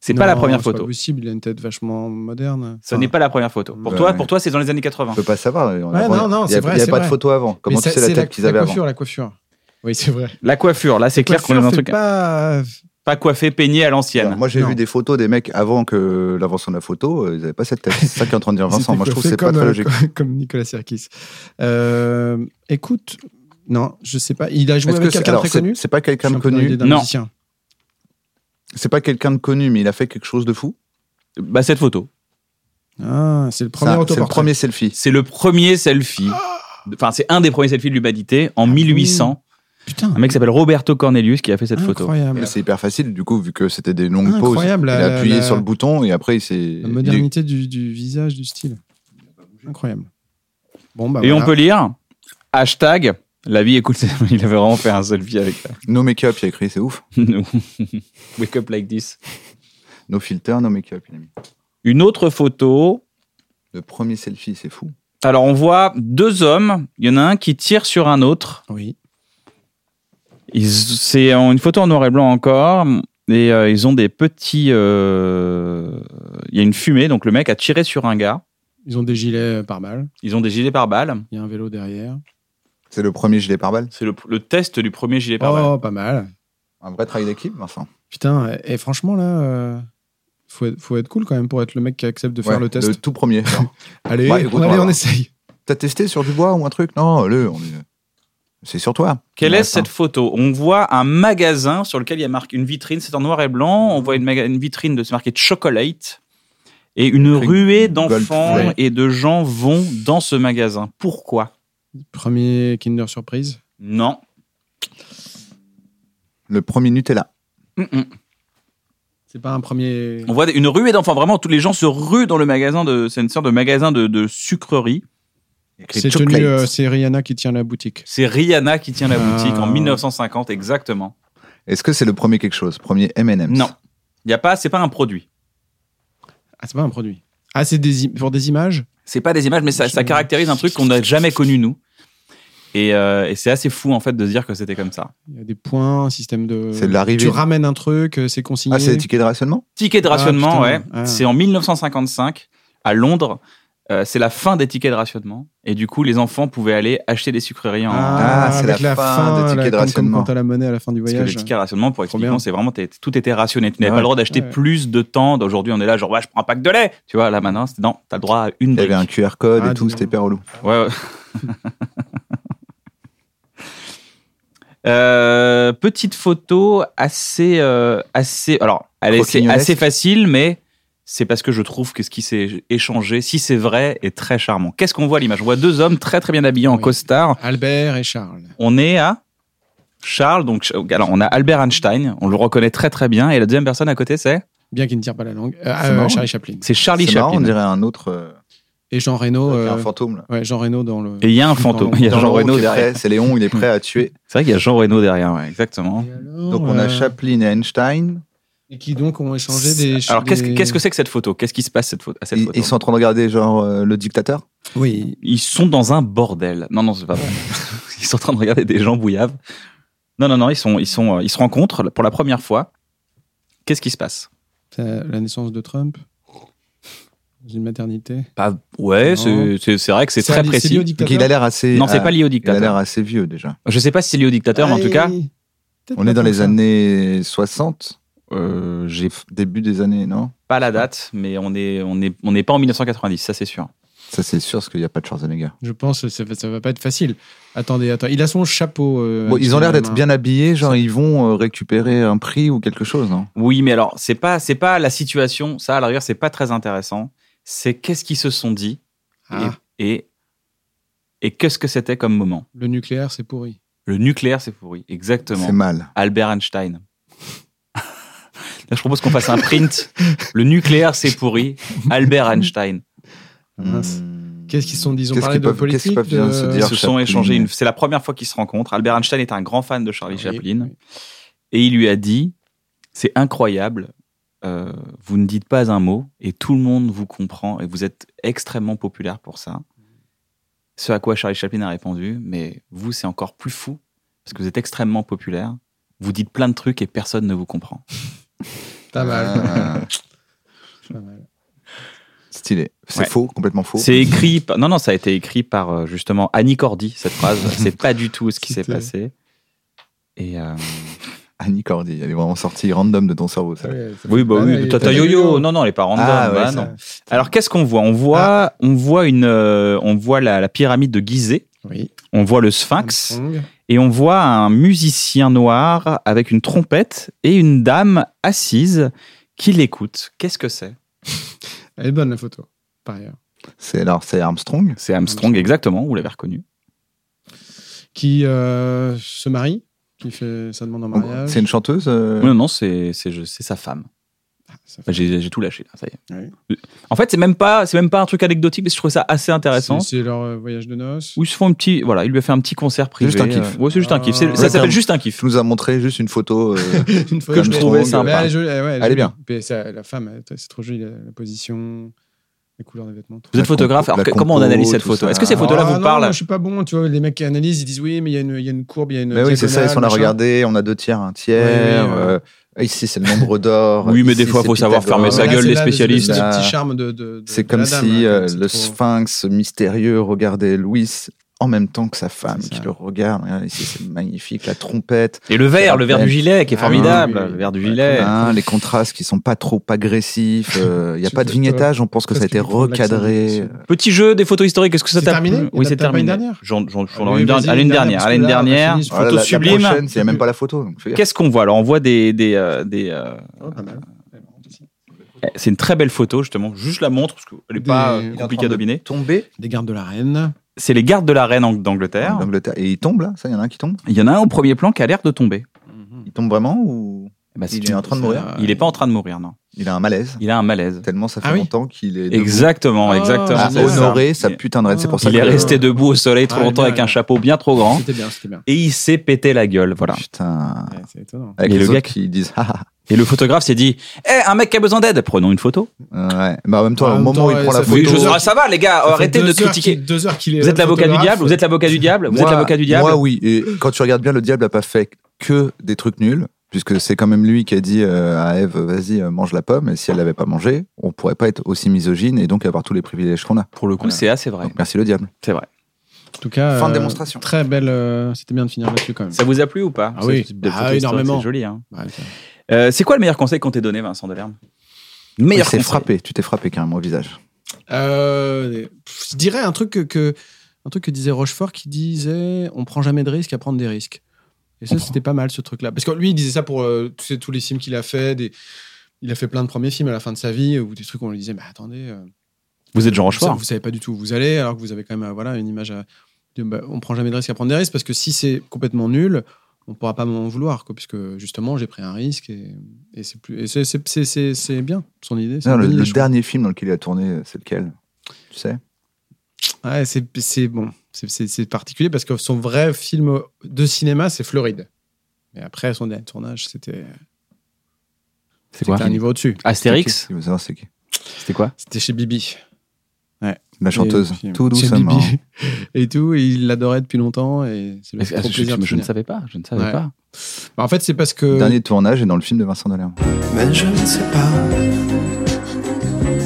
C'est pas la première c'est photo. pas possible, il a une tête vachement moderne. Ce Enfin, n'est pas la première photo. Pour toi, ouais. pour toi, c'est dans les années 80. On peut pas savoir. a- Ouais, non, non, c'est a- vrai, Il n'y a c'est pas de photo avant. Comment mais tu sais la c'est tête qu'ils la avaient avant coiffure, la coiffure. Oui, c'est vrai. La coiffure, là, c'est clair qu'on est dans un truc c'est pas. Pas coiffé, peigné à l'ancienne. Moi, j'ai vu des photos des mecs avant que l'invention de la photo. euh, Ils n'avaient pas cette tête. C'est ça qu'est en train de dire Vincent. Moi, je trouve que c'est pas très euh, logique. Comme, Nicolas Sirkis. Euh, écoute, non, je sais pas. Il a joué Est-ce avec que c'est- quelqu'un très connu? C'est pas quelqu'un de connu? Non. C'est pas quelqu'un de connu, mais il a fait quelque chose de fou? Bah, cette photo. Ah, c'est le premier C'est le premier selfie. C'est le premier selfie. Enfin, c'est un des premiers selfies de l'humanité en 1800. Putain. Un mec qui s'appelle Roberto Cornelius qui a fait cette photo. Incroyable. Mais C'est hyper facile, du coup, vu que c'était des longues pauses. Incroyable, Il la- a appuyé la- sur le bouton et après, il s'est. La modernité du, du visage, du style. Incroyable. Bon, bah Et on peut lire hashtag la vie écoute. Il avait vraiment fait un selfie avec No make-up, il a écrit, c'est ouf. nous. Wake up like this. No filter, no make-up, il a mis. Une autre photo. Le premier selfie, c'est fou. Alors on voit deux hommes. Il y en a un qui tire sur un autre. Oui. Ils- C'est une photo en noir et blanc encore. Et euh, ils ont des petits. euh, Il y a une fumée, donc le mec a tiré sur un gars. Ils ont des gilets par balle. Ils ont des gilets pare-balles. Il y a un vélo derrière. C'est le premier gilet pare-balles. C'est le, le test du premier gilet pare-balles. Oh, pas mal. Un vrai travail d'équipe, Vincent. Putain, et, et franchement, là, euh, faut, être, faut être cool quand même pour être le mec qui accepte de faire le test. tout premier. Allez, Ouais, écoute, allez, on essaye. T'as testé sur du bois ou un truc? Non, le, on est- c'est sur toi. Quelle Ouais, est cette photo? On voit un magasin sur lequel il y a marqué une vitrine, c'est en noir et blanc. On voit une, maga- une vitrine de c'est marqué Chocolate et une ruée d'enfants et de gens vont dans ce magasin. Pourquoi? Premier Kinder Surprise? Non. Le premier Nutella. Mm-mm. C'est pas un premier. On voit une ruée d'enfants. Vraiment, tous les gens se ruent dans le magasin de. C'est une sorte de magasin de, de sucrerie. C'est euh, c'est Rihanna qui tient la boutique. C'est Rihanna qui tient la Ah. boutique en 1950 exactement. Est-ce que c'est le premier quelque chose Premier M&M's? Non. Il y a pas. C'est pas un produit. Ah, c'est pas un produit. Ah, c'est des, pour des images? C'est pas des images, mais ça, ça caractérise un truc qu'on n'a jamais connu nous. Et, euh, et c'est assez fou en fait de se dire que c'était comme ça. Il y a des points, un système de. C'est de l'arrivée. Tu ramènes un truc, euh, c'est consigné. Ah, c'est les tickets de rationnement? Ticket de rationnement, putain. ouais. Ah. C'est en 1955 à Londres. Euh, c'est la fin des tickets de rationnement. Et du coup, les enfants pouvaient aller acheter des sucreries en. Ah, c'est la fin des tickets de rationnement. Comme quand t'as la monnaie à la fin du Parce que voyage. les tickets de rationnement, pour expliquer, c'est vraiment tout était rationné. Tu n'avais Ouais. pas le droit d'acheter Ouais. plus de temps. Aujourd'hui, on est là, genre, ouais, je prends un pack de lait. Tu vois, là maintenant, c'est non, t'as le droit à une Il y avait un QR code Ah, et tout, dis c'était hyper relou. Ouais, ouais. Euh, petite photo assez, euh, assez. Alors, elle est assez facile, mais c'est parce que je trouve que ce qui s'est échangé, si c'est vrai, est très charmant. Qu'est-ce qu'on voit à l'image? On voit deux hommes très très bien habillés en Oui. costard. Albert et Charles. On est à Charles, donc alors on a Albert Einstein, on le reconnaît très très bien, et la deuxième personne à côté c'est Bien qu'il ne tire pas la langue. Euh, C'est euh. Charlie Chaplin. c'est Charlie marrant, on Chaplin. dirait un autre. euh, Et Jean Reno. avec euh, un fantôme là. ouais, Jean Reno dans le. Et il y a un fantôme, Dans- il y a Jean Reno derrière. prêt, C'est Léon, il est prêt à tuer. C'est vrai qu'il y a Jean Reno derrière, ouais, exactement. Donc on a euh, Chaplin et Einstein. Et qui donc ont échangé des. Alors qu'est-ce que c'est que cette photo? Qu'est-ce qui se passe cette photo, à cette Ils, photo? ils sont en train de regarder genre euh, le dictateur? Oui. Ils sont dans un bordel. Non, non, c'est pas vrai. Ils sont en train de regarder des gens bouillaves. Non, non, non, ils, sont, ils, sont, euh, ils se rencontrent pour la première fois. Qu'est-ce qui se passe? C'est la naissance de Trump. Dans une maternité. Pas, Ouais, c'est- vrai que c'est très précis. lié dictateur il a l'air assez. Non, c'est pas lié au Il a l'air dictateur. assez vieux déjà. Je sais pas si c'est lié au dictateur, mais en tout cas, On est dans les ça. années 60, euh, j'ai début des années, non? Pas la date, mais on n'est on est, on n'est pas en 1990, ça c'est sûr. Ça c'est sûr, parce qu'il n'y a pas de Schwarzenegger. Je pense que ça, va- ça va pas être facile. Attendez, attends. Il a son chapeau. euh, Bon, ils ont l'air d'être bien habillés, genre ils vont euh, récupérer un prix ou quelque chose, non? Oui, mais alors, c'est pas, c'est pas la situation, ça à l'arrière, c'est pas très intéressant. C'est qu'est-ce qu'ils se sont dit Ah, et, et, et qu'est-ce que c'était comme moment? le nucléaire, c'est pourri. Le nucléaire, c'est pourri, exactement. C'est mal. Albert Einstein. Là, je propose qu'on fasse un print. Le nucléaire, c'est pourri. Albert Einstein. Mince. Hmm. Qu'est-ce qu'ils se sont dit Ils ont Qu'est-ce parlé qu'ils de peuvent- politique, peuvent bien de- se Ils dire se sont échangés. Une... C'est la première fois qu'ils se rencontrent. Albert Einstein est un grand fan de Charlie Oui, Chaplin. oui. Et il lui a dit C'est incroyable. euh, vous ne dites pas un mot et tout le monde vous comprend et vous êtes extrêmement populaire pour ça. Ce à quoi Charlie Chaplin a répondu Mais vous, c'est encore plus fou parce que vous êtes extrêmement populaire. Vous dites plein de trucs et personne ne vous comprend. Pas mal. Ah, Pas mal. stylé. C'est Ouais. faux, complètement faux. C'est écrit. par- Non, non, ça a été écrit par euh, justement Annie Cordy, cette phrase. C'est pas du tout ce qui s'est passé. Et euh, Annie Cordy, elle est vraiment sortie random de ton cerveau. Ça. Ouais, ça oui, bah Ah, oui, ouais, Tata Tata Yo-Yo. Non, non, les parents Ah, ouais, bah, ça- non. Alors, qu'est-ce qu'on voit? On voit, on voit une, euh, on voit la, la pyramide de Gizeh. Oui. On voit le Sphinx. Armstrong. Et on voit un musicien noir avec une trompette et une dame assise qui l'écoute. Qu'est-ce que c'est? Elle est bonne la photo, par ailleurs. C'est alors c'est Armstrong? C'est Armstrong, exactement, vous l'avez reconnu. Qui euh, se marie, qui fait sa demande en mariage. C'est une chanteuse. euh, Non, non, c'est c'est sa femme. Bah, fait- J'ai tout lâché, là, ça y est. Ouais. En fait, c'est même, pas- c'est même pas un truc anecdotique, mais je trouve ça assez intéressant. C'est leur euh, voyage de noces. Où ils se font un petit. Voilà, il lui a fait un petit concert privé. Juste un kiff. Euh, ouais, c'est juste un kiff. C'est- Ah. Ça s'appelle juste un kiff. Nous as montré juste une photo. euh, Une fois, Que je trouvais sympa. Elle est, jolie, ouais, elle Elle est bien. ça, la femme, c'est trop joli, la, la position, les couleurs des vêtements. tout Vous êtes photographe, compo- alors comment on analyse cette photo. Est-ce que ces photos-là Ah, vous non, parlent moi, Je suis pas bon, tu vois, les mecs qui analysent, ils disent oui, mais il y, a une- il y a une courbe, il y a une. Mais oui, c'est ça, ils sont là, regardez, on a deux tiers, un tiers. Euh, ici, c'est le nombre d'or. Oui, mais ici, des fois, c'est faut savoir fermer sa gueule, les spécialistes. Le, Là, petit charme de. de- de- C'est comme la dame, si euh, le trop- sphinx mystérieux regardait Louis en même temps que sa femme C'est qui le regarde. C'est magnifique, la trompette. Et le verre, le verre du gilet qui est Ah formidable. oui. Le verre du Ouais, gilet. Les contrastes qui sont pas trop agressifs. euh, Il n'y a pas de vignettage, on pense que ça a été recadré. Petit jeu des photos historiques, est-ce que ça C'est t'a terminé Oui, c'est terminé. dernière? J'en- j'en- j'en- Allez, une dernière- vas-y, allez, une une dernière. dernière, Allez, une parce que là, on a dernière. Photo la sublime. prochaine, Il n'y a même pas la photo. Qu'est-ce qu'on voit? Alors, on voit des. des, euh, des euh, Oh, mal. c'est une très belle photo, justement. Juste la montre, parce qu'elle n'est pas euh, compliquée à dominer. Tomber Des gardes de la reine. C'est les gardes de la reine d'Angleterre. d'Angleterre. Et il tombe là? Ça, il y en a un qui tombe? Il y en a un au premier plan qui a l'air de tomber. Il tombe vraiment ou Bah, si il est en train de mourir? Il n'est pas en train de mourir, non. Il a un malaise. Il a un malaise. Tellement ça fait Ah oui longtemps qu'il est debout. Exactement, Ah, exactement. ça. honorer sa putain de reine. C'est pour ça Il est resté debout au soleil trop Ah, longtemps bien, avec un chapeau bien trop grand. C'était bien, c'était bien. Et il s'est pété la gueule, voilà. Putain. Ouais, c'est étonnant. Avec Et les le gars qui disent Et le photographe s'est dit Eh, un mec qui a besoin d'aide, prenons une photo. Ouais. Mais en même temps, En au même moment temps, où il ouais, prend ça la fait photo. Oui, je- deux heures- ah, ça va, les gars, Ça fait arrêtez deux de heures critiquer. Deux heures qu'il est. Vous êtes l'avocat du photographe. diable Vous êtes l'avocat du diable Vous êtes Moi- l'avocat du diable Moi, oui. Et quand tu regardes bien, le diable n'a pas fait que des trucs nuls, puisque c'est quand même lui qui a dit euh, à Ève, vas-y, euh, mange la pomme. Et si elle l'avait pas mangé, on pourrait pas être aussi misogyne et donc avoir tous les privilèges qu'on a. Pour le coup, Voilà. c'est assez vrai. Donc merci le diable. C'est vrai. En tout cas. Fin de euh, démonstration. Très belle. euh, C'était bien de finir là-dessus quand même. Ça vous a plu ou pas? Ah oui. Ah, énormément. C'est joli. Hein. Ouais, ça- Euh, c'est quoi le meilleur conseil qu'on t'ait donné, Vincent Delerme? Il Meilleur conseil. frappé. Tu t'es frappé carrément au visage. Euh, je dirais un truc que, que- un truc que disait Rochefort qui disait on prend jamais de risques à prendre des risques. Et ça c'était pas mal ce truc là parce que lui il disait ça pour euh, tu sais, tous les films qu'il a fait des il a fait plein de premiers films à la fin de sa vie ou des trucs où on lui disait mais attendez euh, Vous êtes Jean Rochefort vous savez pas du tout où vous allez alors que vous avez quand même euh, voilà une image à de, bah, on prend jamais de risques à prendre des risques parce que si c'est complètement nul on pourra pas m'en vouloir quoi, puisque justement j'ai pris un risque et, et c'est plus et c'est- c'est- c'est c'est- c'est bien son idée c'est Non, le, idée, dernier film dans lequel il a tourné, c'est lequel? Tu sais? Ouais, c'est c'est- bon, c'est- c'est c'est particulier parce que son vrai film de cinéma, c'est Floride. Mais après, son dernier tournage, c'était C'est quoi c'était un? niveau au-dessus. Astérix? Il veut savoir c'est qui. C'était quoi? C'était chez Bibi. La chanteuse. Et puis, Tout doucement. Et tout, et il l'adorait depuis longtemps. Et c'est trop je, plaisir je- je ne savais pas. Je ne savais Ouais. pas. Bah, en fait, c'est parce que. Le dernier tournage est dans le film de Vincent Delerme. Mais je ne sais pas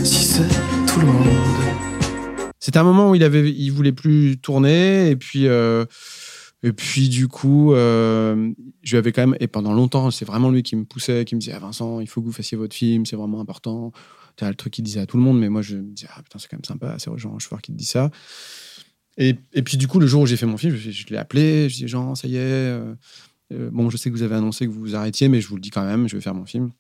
si c'est tout le monde. C'était un moment où il avait, il voulait plus tourner et puis euh, et puis du coup, euh, je lui avais quand même et pendant longtemps, c'est vraiment lui qui me poussait, qui me disait ah, Vincent, il faut que vous fassiez votre film, c'est vraiment important. Le truc qu'il disait à tout le monde, mais moi je me disais ah putain c'est quand même sympa, c'est Jean Rochefort qui te dit ça. Et, et puis du coup, le jour où j'ai fait mon film, je, je l'ai appelé, je dis Jean, ça y est. euh, euh, bon, je sais que vous avez annoncé que vous vous arrêtiez, mais je vous le dis quand même, je vais faire mon film.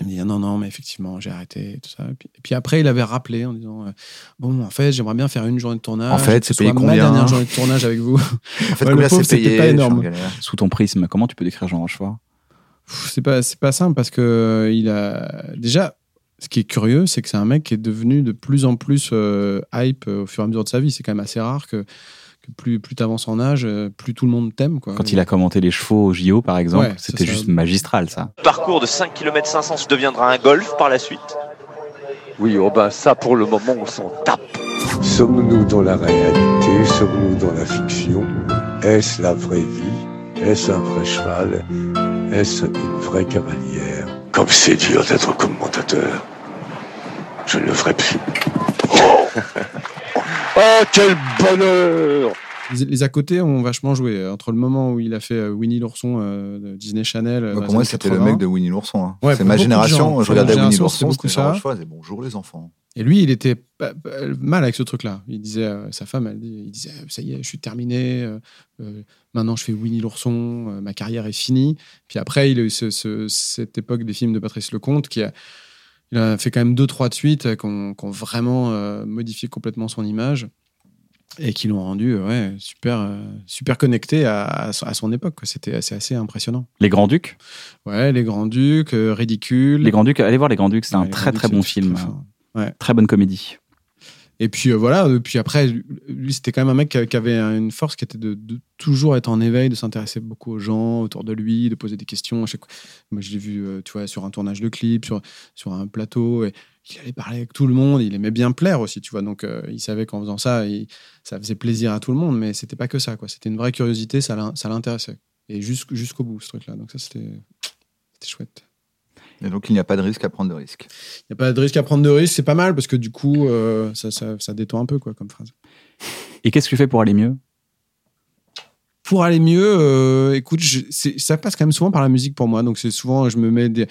Il me dit non, non, mais effectivement, j'ai arrêté, et tout ça. Et puis, et puis après, il avait rappelé en disant euh, Bon, en fait, j'aimerais bien faire une journée de tournage. En fait, c'est payé soit ma combien dernière journée de tournage avec vous. En fait, Ouais, combien c'est payé pas énorme. Sous ton prisme, comment tu peux décrire Jean Rochefort? C'est pas, c'est pas simple parce que il a. Déjà, ce qui est curieux, c'est que c'est un mec qui est devenu de plus en plus euh, hype euh, au fur et à mesure de sa vie. C'est quand même assez rare que, que plus, plus tu avances en âge, euh, plus tout le monde t'aime. quoi. Quand il a commenté les chevaux au JO, par exemple, Ouais, c'était ça, ça- juste magistral, ça. Parcours de 5 km 500 deviendra un golf par la suite? Oui, oh ben ça pour le moment on s'en tape. Sommes-nous dans la réalité? Sommes-nous dans la fiction? Est-ce la vraie vie? Est-ce un vrai cheval? Est-ce une vraie cavalière? Comme c'est dur d'être commentateur. Je ne le ferai plus. Oh, oh quel bonheur Les, les à côté ont vachement joué. Entre le moment où il a fait euh, Winnie l'ourson euh, de Disney Channel. euh, Moi, dans pour moi, c'était le 80. mec de Winnie l'ourson. hein. Ouais, c'est ma génération. gens. je regardais Winnie l'ourson, c'est beaucoup c'était choix. Bonjour les enfants. Et lui, il était mal avec ce truc-là. Il disait, euh, sa femme, elle, il disait, ça y est, je suis terminé. euh, euh, maintenant, je fais Winnie l'ourson. euh, ma carrière est finie. Puis après, il a eu ce- ce- cette époque des films de Patrice Lecomte qui a, il a fait quand même deux, trois de suite qui ont, vraiment modifié complètement son image et qui l'ont rendu ouais, super, super connecté à, à son- époque. C'était assez impressionnant. Les Grands Ducs? Ouais, les Grands Ducs, Ridicule. Les Grands Ducs. Allez voir Les Grands Ducs. C'est Ouais, un très très bon film. très. Ouais. Très bonne comédie. Et puis euh, voilà, euh, puis après, lui, c'était quand même un mec qui avait une force qui était de, de toujours être en éveil, de s'intéresser beaucoup aux gens autour de lui, de poser des questions. À chaque... Moi, je l'ai vu, euh, tu vois, sur un tournage de clip, sur, sur un plateau. Et il allait parler avec tout le monde. Il aimait bien plaire aussi, tu vois. Donc, euh, il savait qu'en faisant ça, il- ça faisait plaisir à tout le monde. Mais c'était pas que ça, quoi. C'était une vraie curiosité, ça l'in- ça l'intéressait. Et jusqu'- jusqu'au bout, ce truc-là. Donc, ça, c'était chouette. Et donc, il n'y a pas de risque à prendre de risque. Il n'y a pas de risque à prendre de risque, c'est pas mal parce que du coup, euh, ça, ça, ça détend un peu, quoi, comme phrase. Et qu'est-ce que tu fais pour aller mieux? Pour aller mieux, euh, écoute, je- ça passe quand même souvent par la musique pour moi. Donc c'est souvent, je me mets des-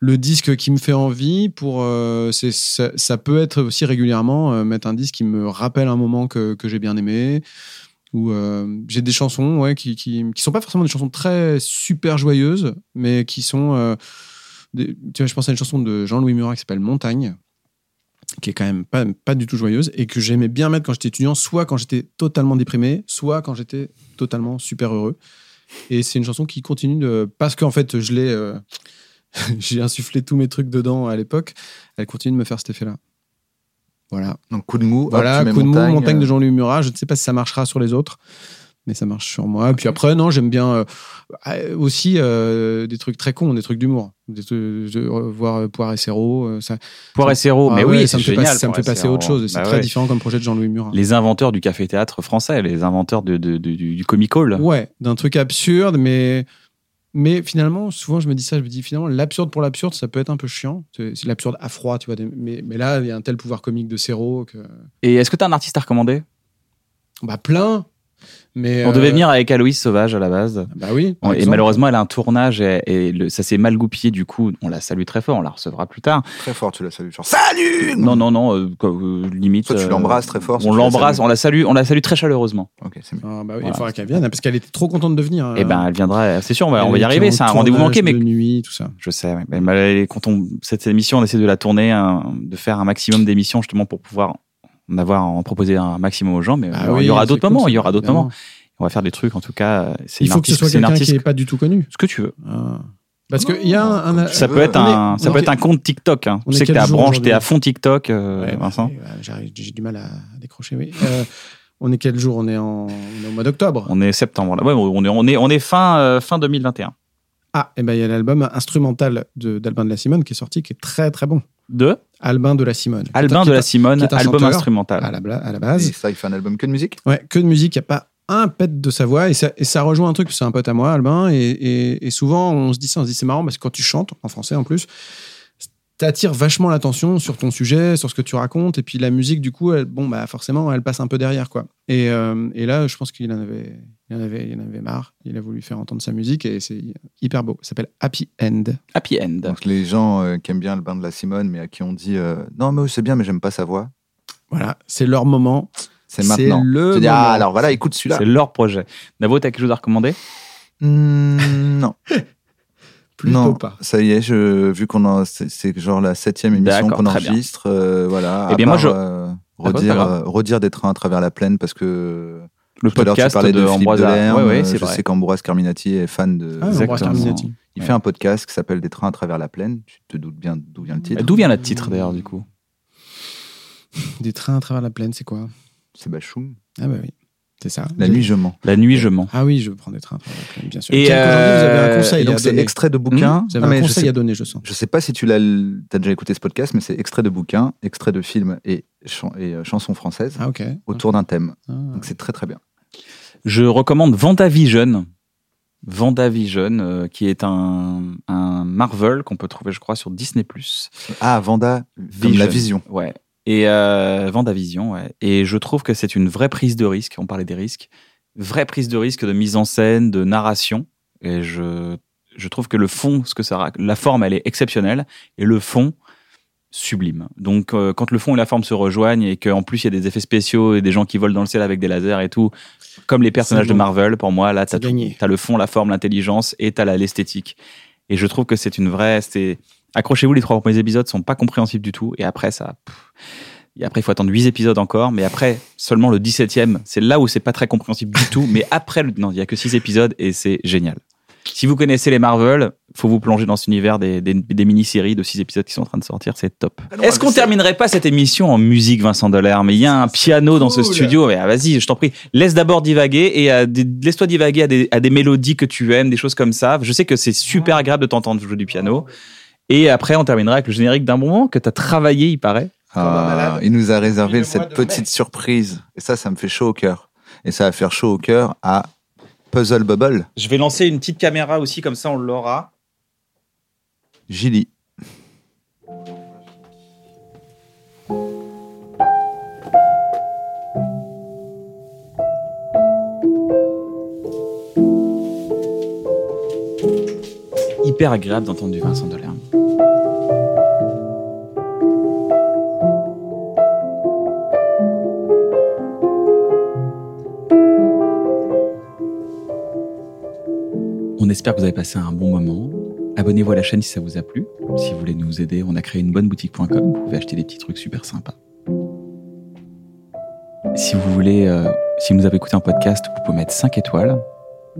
le disque qui me fait envie. Pour, euh, c'est- ça, ça peut être aussi régulièrement euh, mettre un disque qui me rappelle un moment que, que j'ai bien aimé. Ou euh, j'ai des chansons ouais, qui, qui, qui sont pas forcément des chansons très super joyeuses, mais qui sont. euh, des- tu vois, je pense à une chanson de Jean-Louis Murat qui s'appelle Montagne qui est quand même pas, pas du tout joyeuse et que j'aimais bien mettre quand j'étais étudiant, soit quand j'étais totalement déprimé, soit quand j'étais totalement super heureux. Et c'est une chanson qui continue de. Parce qu'en fait, je l'ai. euh, J'ai insufflé tous mes trucs dedans à l'époque. Elle continue de me faire cet effet-là. Voilà. Donc, coup de mou. hop, Voilà, mets coup de mou, montagne, montagne de euh, Jean-Louis Murat. Je ne sais pas si ça marchera sur les autres, mais ça marche sur moi. Puis après, non, j'aime bien euh, euh, aussi euh, des trucs très cons, des trucs d'humour. Des trucs, je- voir Poire et Serrault. ça, Poire et Serrault, Ah mais ouais, oui, ça me fait génial. passer, ça me fait passer à autre chose. C'est Bah très différent comme projet de Jean-Louis Murat. Les inventeurs du café-théâtre français, les inventeurs de, de- de- du, du comical. Ouais, d'un truc absurde, mais, mais finalement, souvent je me dis ça, je me dis finalement, l'absurde pour l'absurde, ça peut être un peu chiant. C'est l'absurde à froid, tu vois. Mais, mais là, il y a un tel pouvoir comique de Serrault que. Et est-ce que tu as un artiste à recommander? Bah, plein. Mais, On euh, devait venir avec Aloïs Sauvage à la base. Bah oui. et exemple. malheureusement, elle a un tournage et, et le- ça s'est mal goupillé. Du coup, on la salue très fort. On la recevra plus tard. Très fort, tu la salues. Genre, salut Non, non, non. euh, euh, limite. Soit tu euh, l'embrasses très fort, On l'embrasse. On la salue. On la salue très chaleureusement. Ok, c'est mieux. Ah, bah oui, Voilà. il faudra qu'elle vienne, parce qu'elle était trop contente de venir. Et ben, elle viendra. C'est sûr. On va, on va Elle y arriver. C'est un rendez-vous manqué, mais De nuit, tout ça. Je sais. Mais quand on, cette émission, on essaie de la tourner, hein, de faire un maximum d'émissions justement pour pouvoir en avoir, en proposer un maximum aux gens. Mais Ah il y aura- oui, il y aura c'est d'autres cool, moments. Il y aura d'autres moments. On va faire des trucs, en tout cas. C'est Il une faut que ce artiste- soit quelqu'un qui artiste n'est pas du tout connu. Ce que tu veux. Ah. Parce qu'il y a un. un- Ça Tu peut être On est- un, ça on peut est- être un compte TikTok. Hein. est sais que quel t'es à jour branche, t'es à fond TikTok, euh, Ouais, Vincent. ouais, J'ai du mal à, à décrocher, oui. Euh, on est quel jour? On est, en, on est au mois d'octobre. On est septembre. Là. Ouais, on est, on est, on est fin, euh, fin 2021. Ah, et ben il y a l'album instrumental de- d'Albin de la Simone qui est sorti, qui est très très bon. De Albin de la Simone. Qui est un- Albin de la Simone, album chanteur instrumental. À la, à la Et base. ça, il fait un album que de musique Ouais, que de musique, il n'y a pas un pet de sa voix. Et ça, et ça rejoint un truc, c'est un pote à moi, Albin. Et, et- et souvent, on se dit ça, on se dit c'est marrant, parce que quand tu chantes, en français en plus, t'attires vachement l'attention sur ton sujet, sur ce que tu racontes. Et puis la musique, du coup, elle, bon, bah, forcément, elle passe un peu derrière. quoi. Et, euh, et là, je pense qu'il en avait, il en avait, il en avait marre. Il a voulu faire entendre sa musique et c'est hyper beau. Ça s'appelle Happy End. Happy End. Donc, les gens euh, qui aiment bien le bain de la Simone, mais à qui on dit euh, Non, mais c'est bien, mais j'aime pas sa voix, Voilà, c'est leur moment. c'est maintenant. le Tu dis, moment. ah, alors voilà, écoute celui-là. C'est leur projet. Navo, t'as quelque chose à recommander? Hmm, non, Plutôt non. pas. Ça y est, je, vu qu'on a, c'est, genre la septième émission qu'on enregistre, euh, voilà. Eh à bien, moi, je- euh, pas redire, euh, redire des trains à travers la plaine parce que Le tout à l'heure, tu podcast parlais de, de, Ambroise. Delerme, Ouais, ouais, euh, je vrai. sais qu'Ambroise Carminati est fan de. Ah, Ambroise. Carminati. Il Ouais. fait un podcast qui s'appelle Des trains à travers la plaine. Tu te doutes bien d'où vient le titre. D'où vient le titre d'ailleurs du coup? Des trains à travers la plaine, c'est quoi? C'est Bachoum. Ah bah oui, c'est ça. La nuit, je mens. La nuit, je mens. Ah oui, je prends des trains bien sûr. Et, aujourd'hui, vous avez euh, un conseil Et donc, c'est extrait de bouquin. Vous avez Ah, un je conseil sais- à donner, je sens. Je sais pas si tu l'as, as déjà écouté ce podcast, mais c'est extrait de bouquin, extrait de film et, chan- et euh, chansons françaises Ah ok. autour d'un thème. Ah. Donc c'est très très bien. Je recommande Vendavision. Vendavision, euh, qui est un, un Marvel qu'on peut trouver, je crois, sur Disney+. Ah, Vanda, comme la vision. Ouais. Et euh, Vendavision, ouais. Et je trouve que c'est une vraie prise de risque. On parlait des risques. Vraie prise de risque de mise en scène, de narration. Et je, je trouve que le fond, ce que ça, la forme, elle est exceptionnelle. Et le fond, sublime. Donc, euh, quand le fond et la forme se rejoignent et qu'en plus il y a des effets spéciaux et des gens qui volent dans le ciel avec des lasers et tout, comme les personnages de. Marvel, pour moi, là, t'as tout. T'as le fond, la forme, l'intelligence et t'as la- l'esthétique. Et je trouve que c'est une vraie. c'est- Accrochez-vous, les trois premiers épisodes sont pas compréhensibles du tout. Et après, ça. pff, Et après, il faut attendre 8 épisodes encore. Mais après, seulement le 17e, c'est là où c'est pas très compréhensible du tout. Mais après, le... non, il y a que 6 épisodes et c'est génial. Si vous connaissez les Marvel, faut vous plonger dans cet univers des, des, des mini-séries de 6 épisodes qui sont en train de sortir. C'est top. Est-ce qu'on terminerait pas cette émission en musique, Vincent Delerme Il y a un piano dans ce studio. Mais, ah, Vas-y, je t'en prie. Laisse d'abord divaguer et des- laisse-toi divaguer à des, à des mélodies que tu aimes, des choses comme ça. Je sais que c'est super agréable de t'entendre jouer du piano. Et après, on terminera avec le générique d'un moment que tu as travaillé, il paraît. Ah, il nous a réservé cette petite mai. surprise. Et ça, ça me fait chaud au cœur. Et ça va faire chaud au cœur à Puzzle Bubble, Je vais lancer une petite caméra aussi, comme ça on l'aura. Gilly. Hyper agréable d'entendre du Vincent Delerme. On espère que vous avez passé un bon moment. Abonnez-vous à la chaîne si ça vous a plu. Si vous voulez nous aider, on a créé une bonne boutique.com. Vous pouvez acheter des petits trucs super sympas. Si vous voulez, euh, si vous avez écouté en podcast, vous pouvez mettre 5 étoiles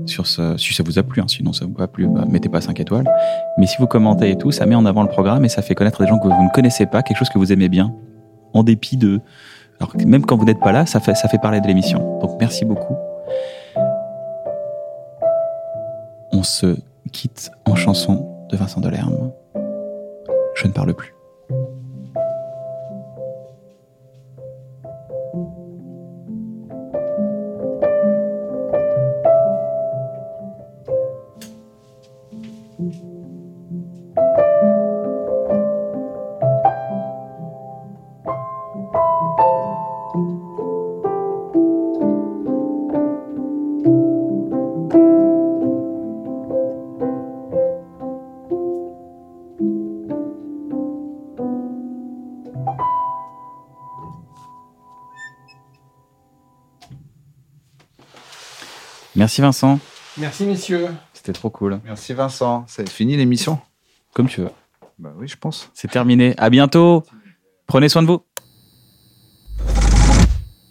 sur ce, si ça vous a plu. hein. Sinon, ça vous a plu, bah, mettez pas 5 étoiles. Mais si vous commentez et tout, ça met en avant le programme et ça fait connaître des gens que vous ne connaissez pas, quelque chose que vous aimez bien, en dépit de. Alors même quand vous n'êtes pas là, ça fait, ça fait parler de l'émission. Donc merci beaucoup. On se quitte en chanson de Vincent Delerme. Je ne parle plus. Merci Vincent. Merci, messieurs. C'était trop cool. Merci Vincent. C'est fini l'émission? Comme tu veux. Bah oui, je pense. C'est terminé. À bientôt. Prenez soin de vous.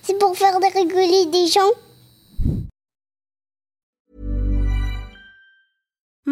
C'est pour faire de rigoler des gens?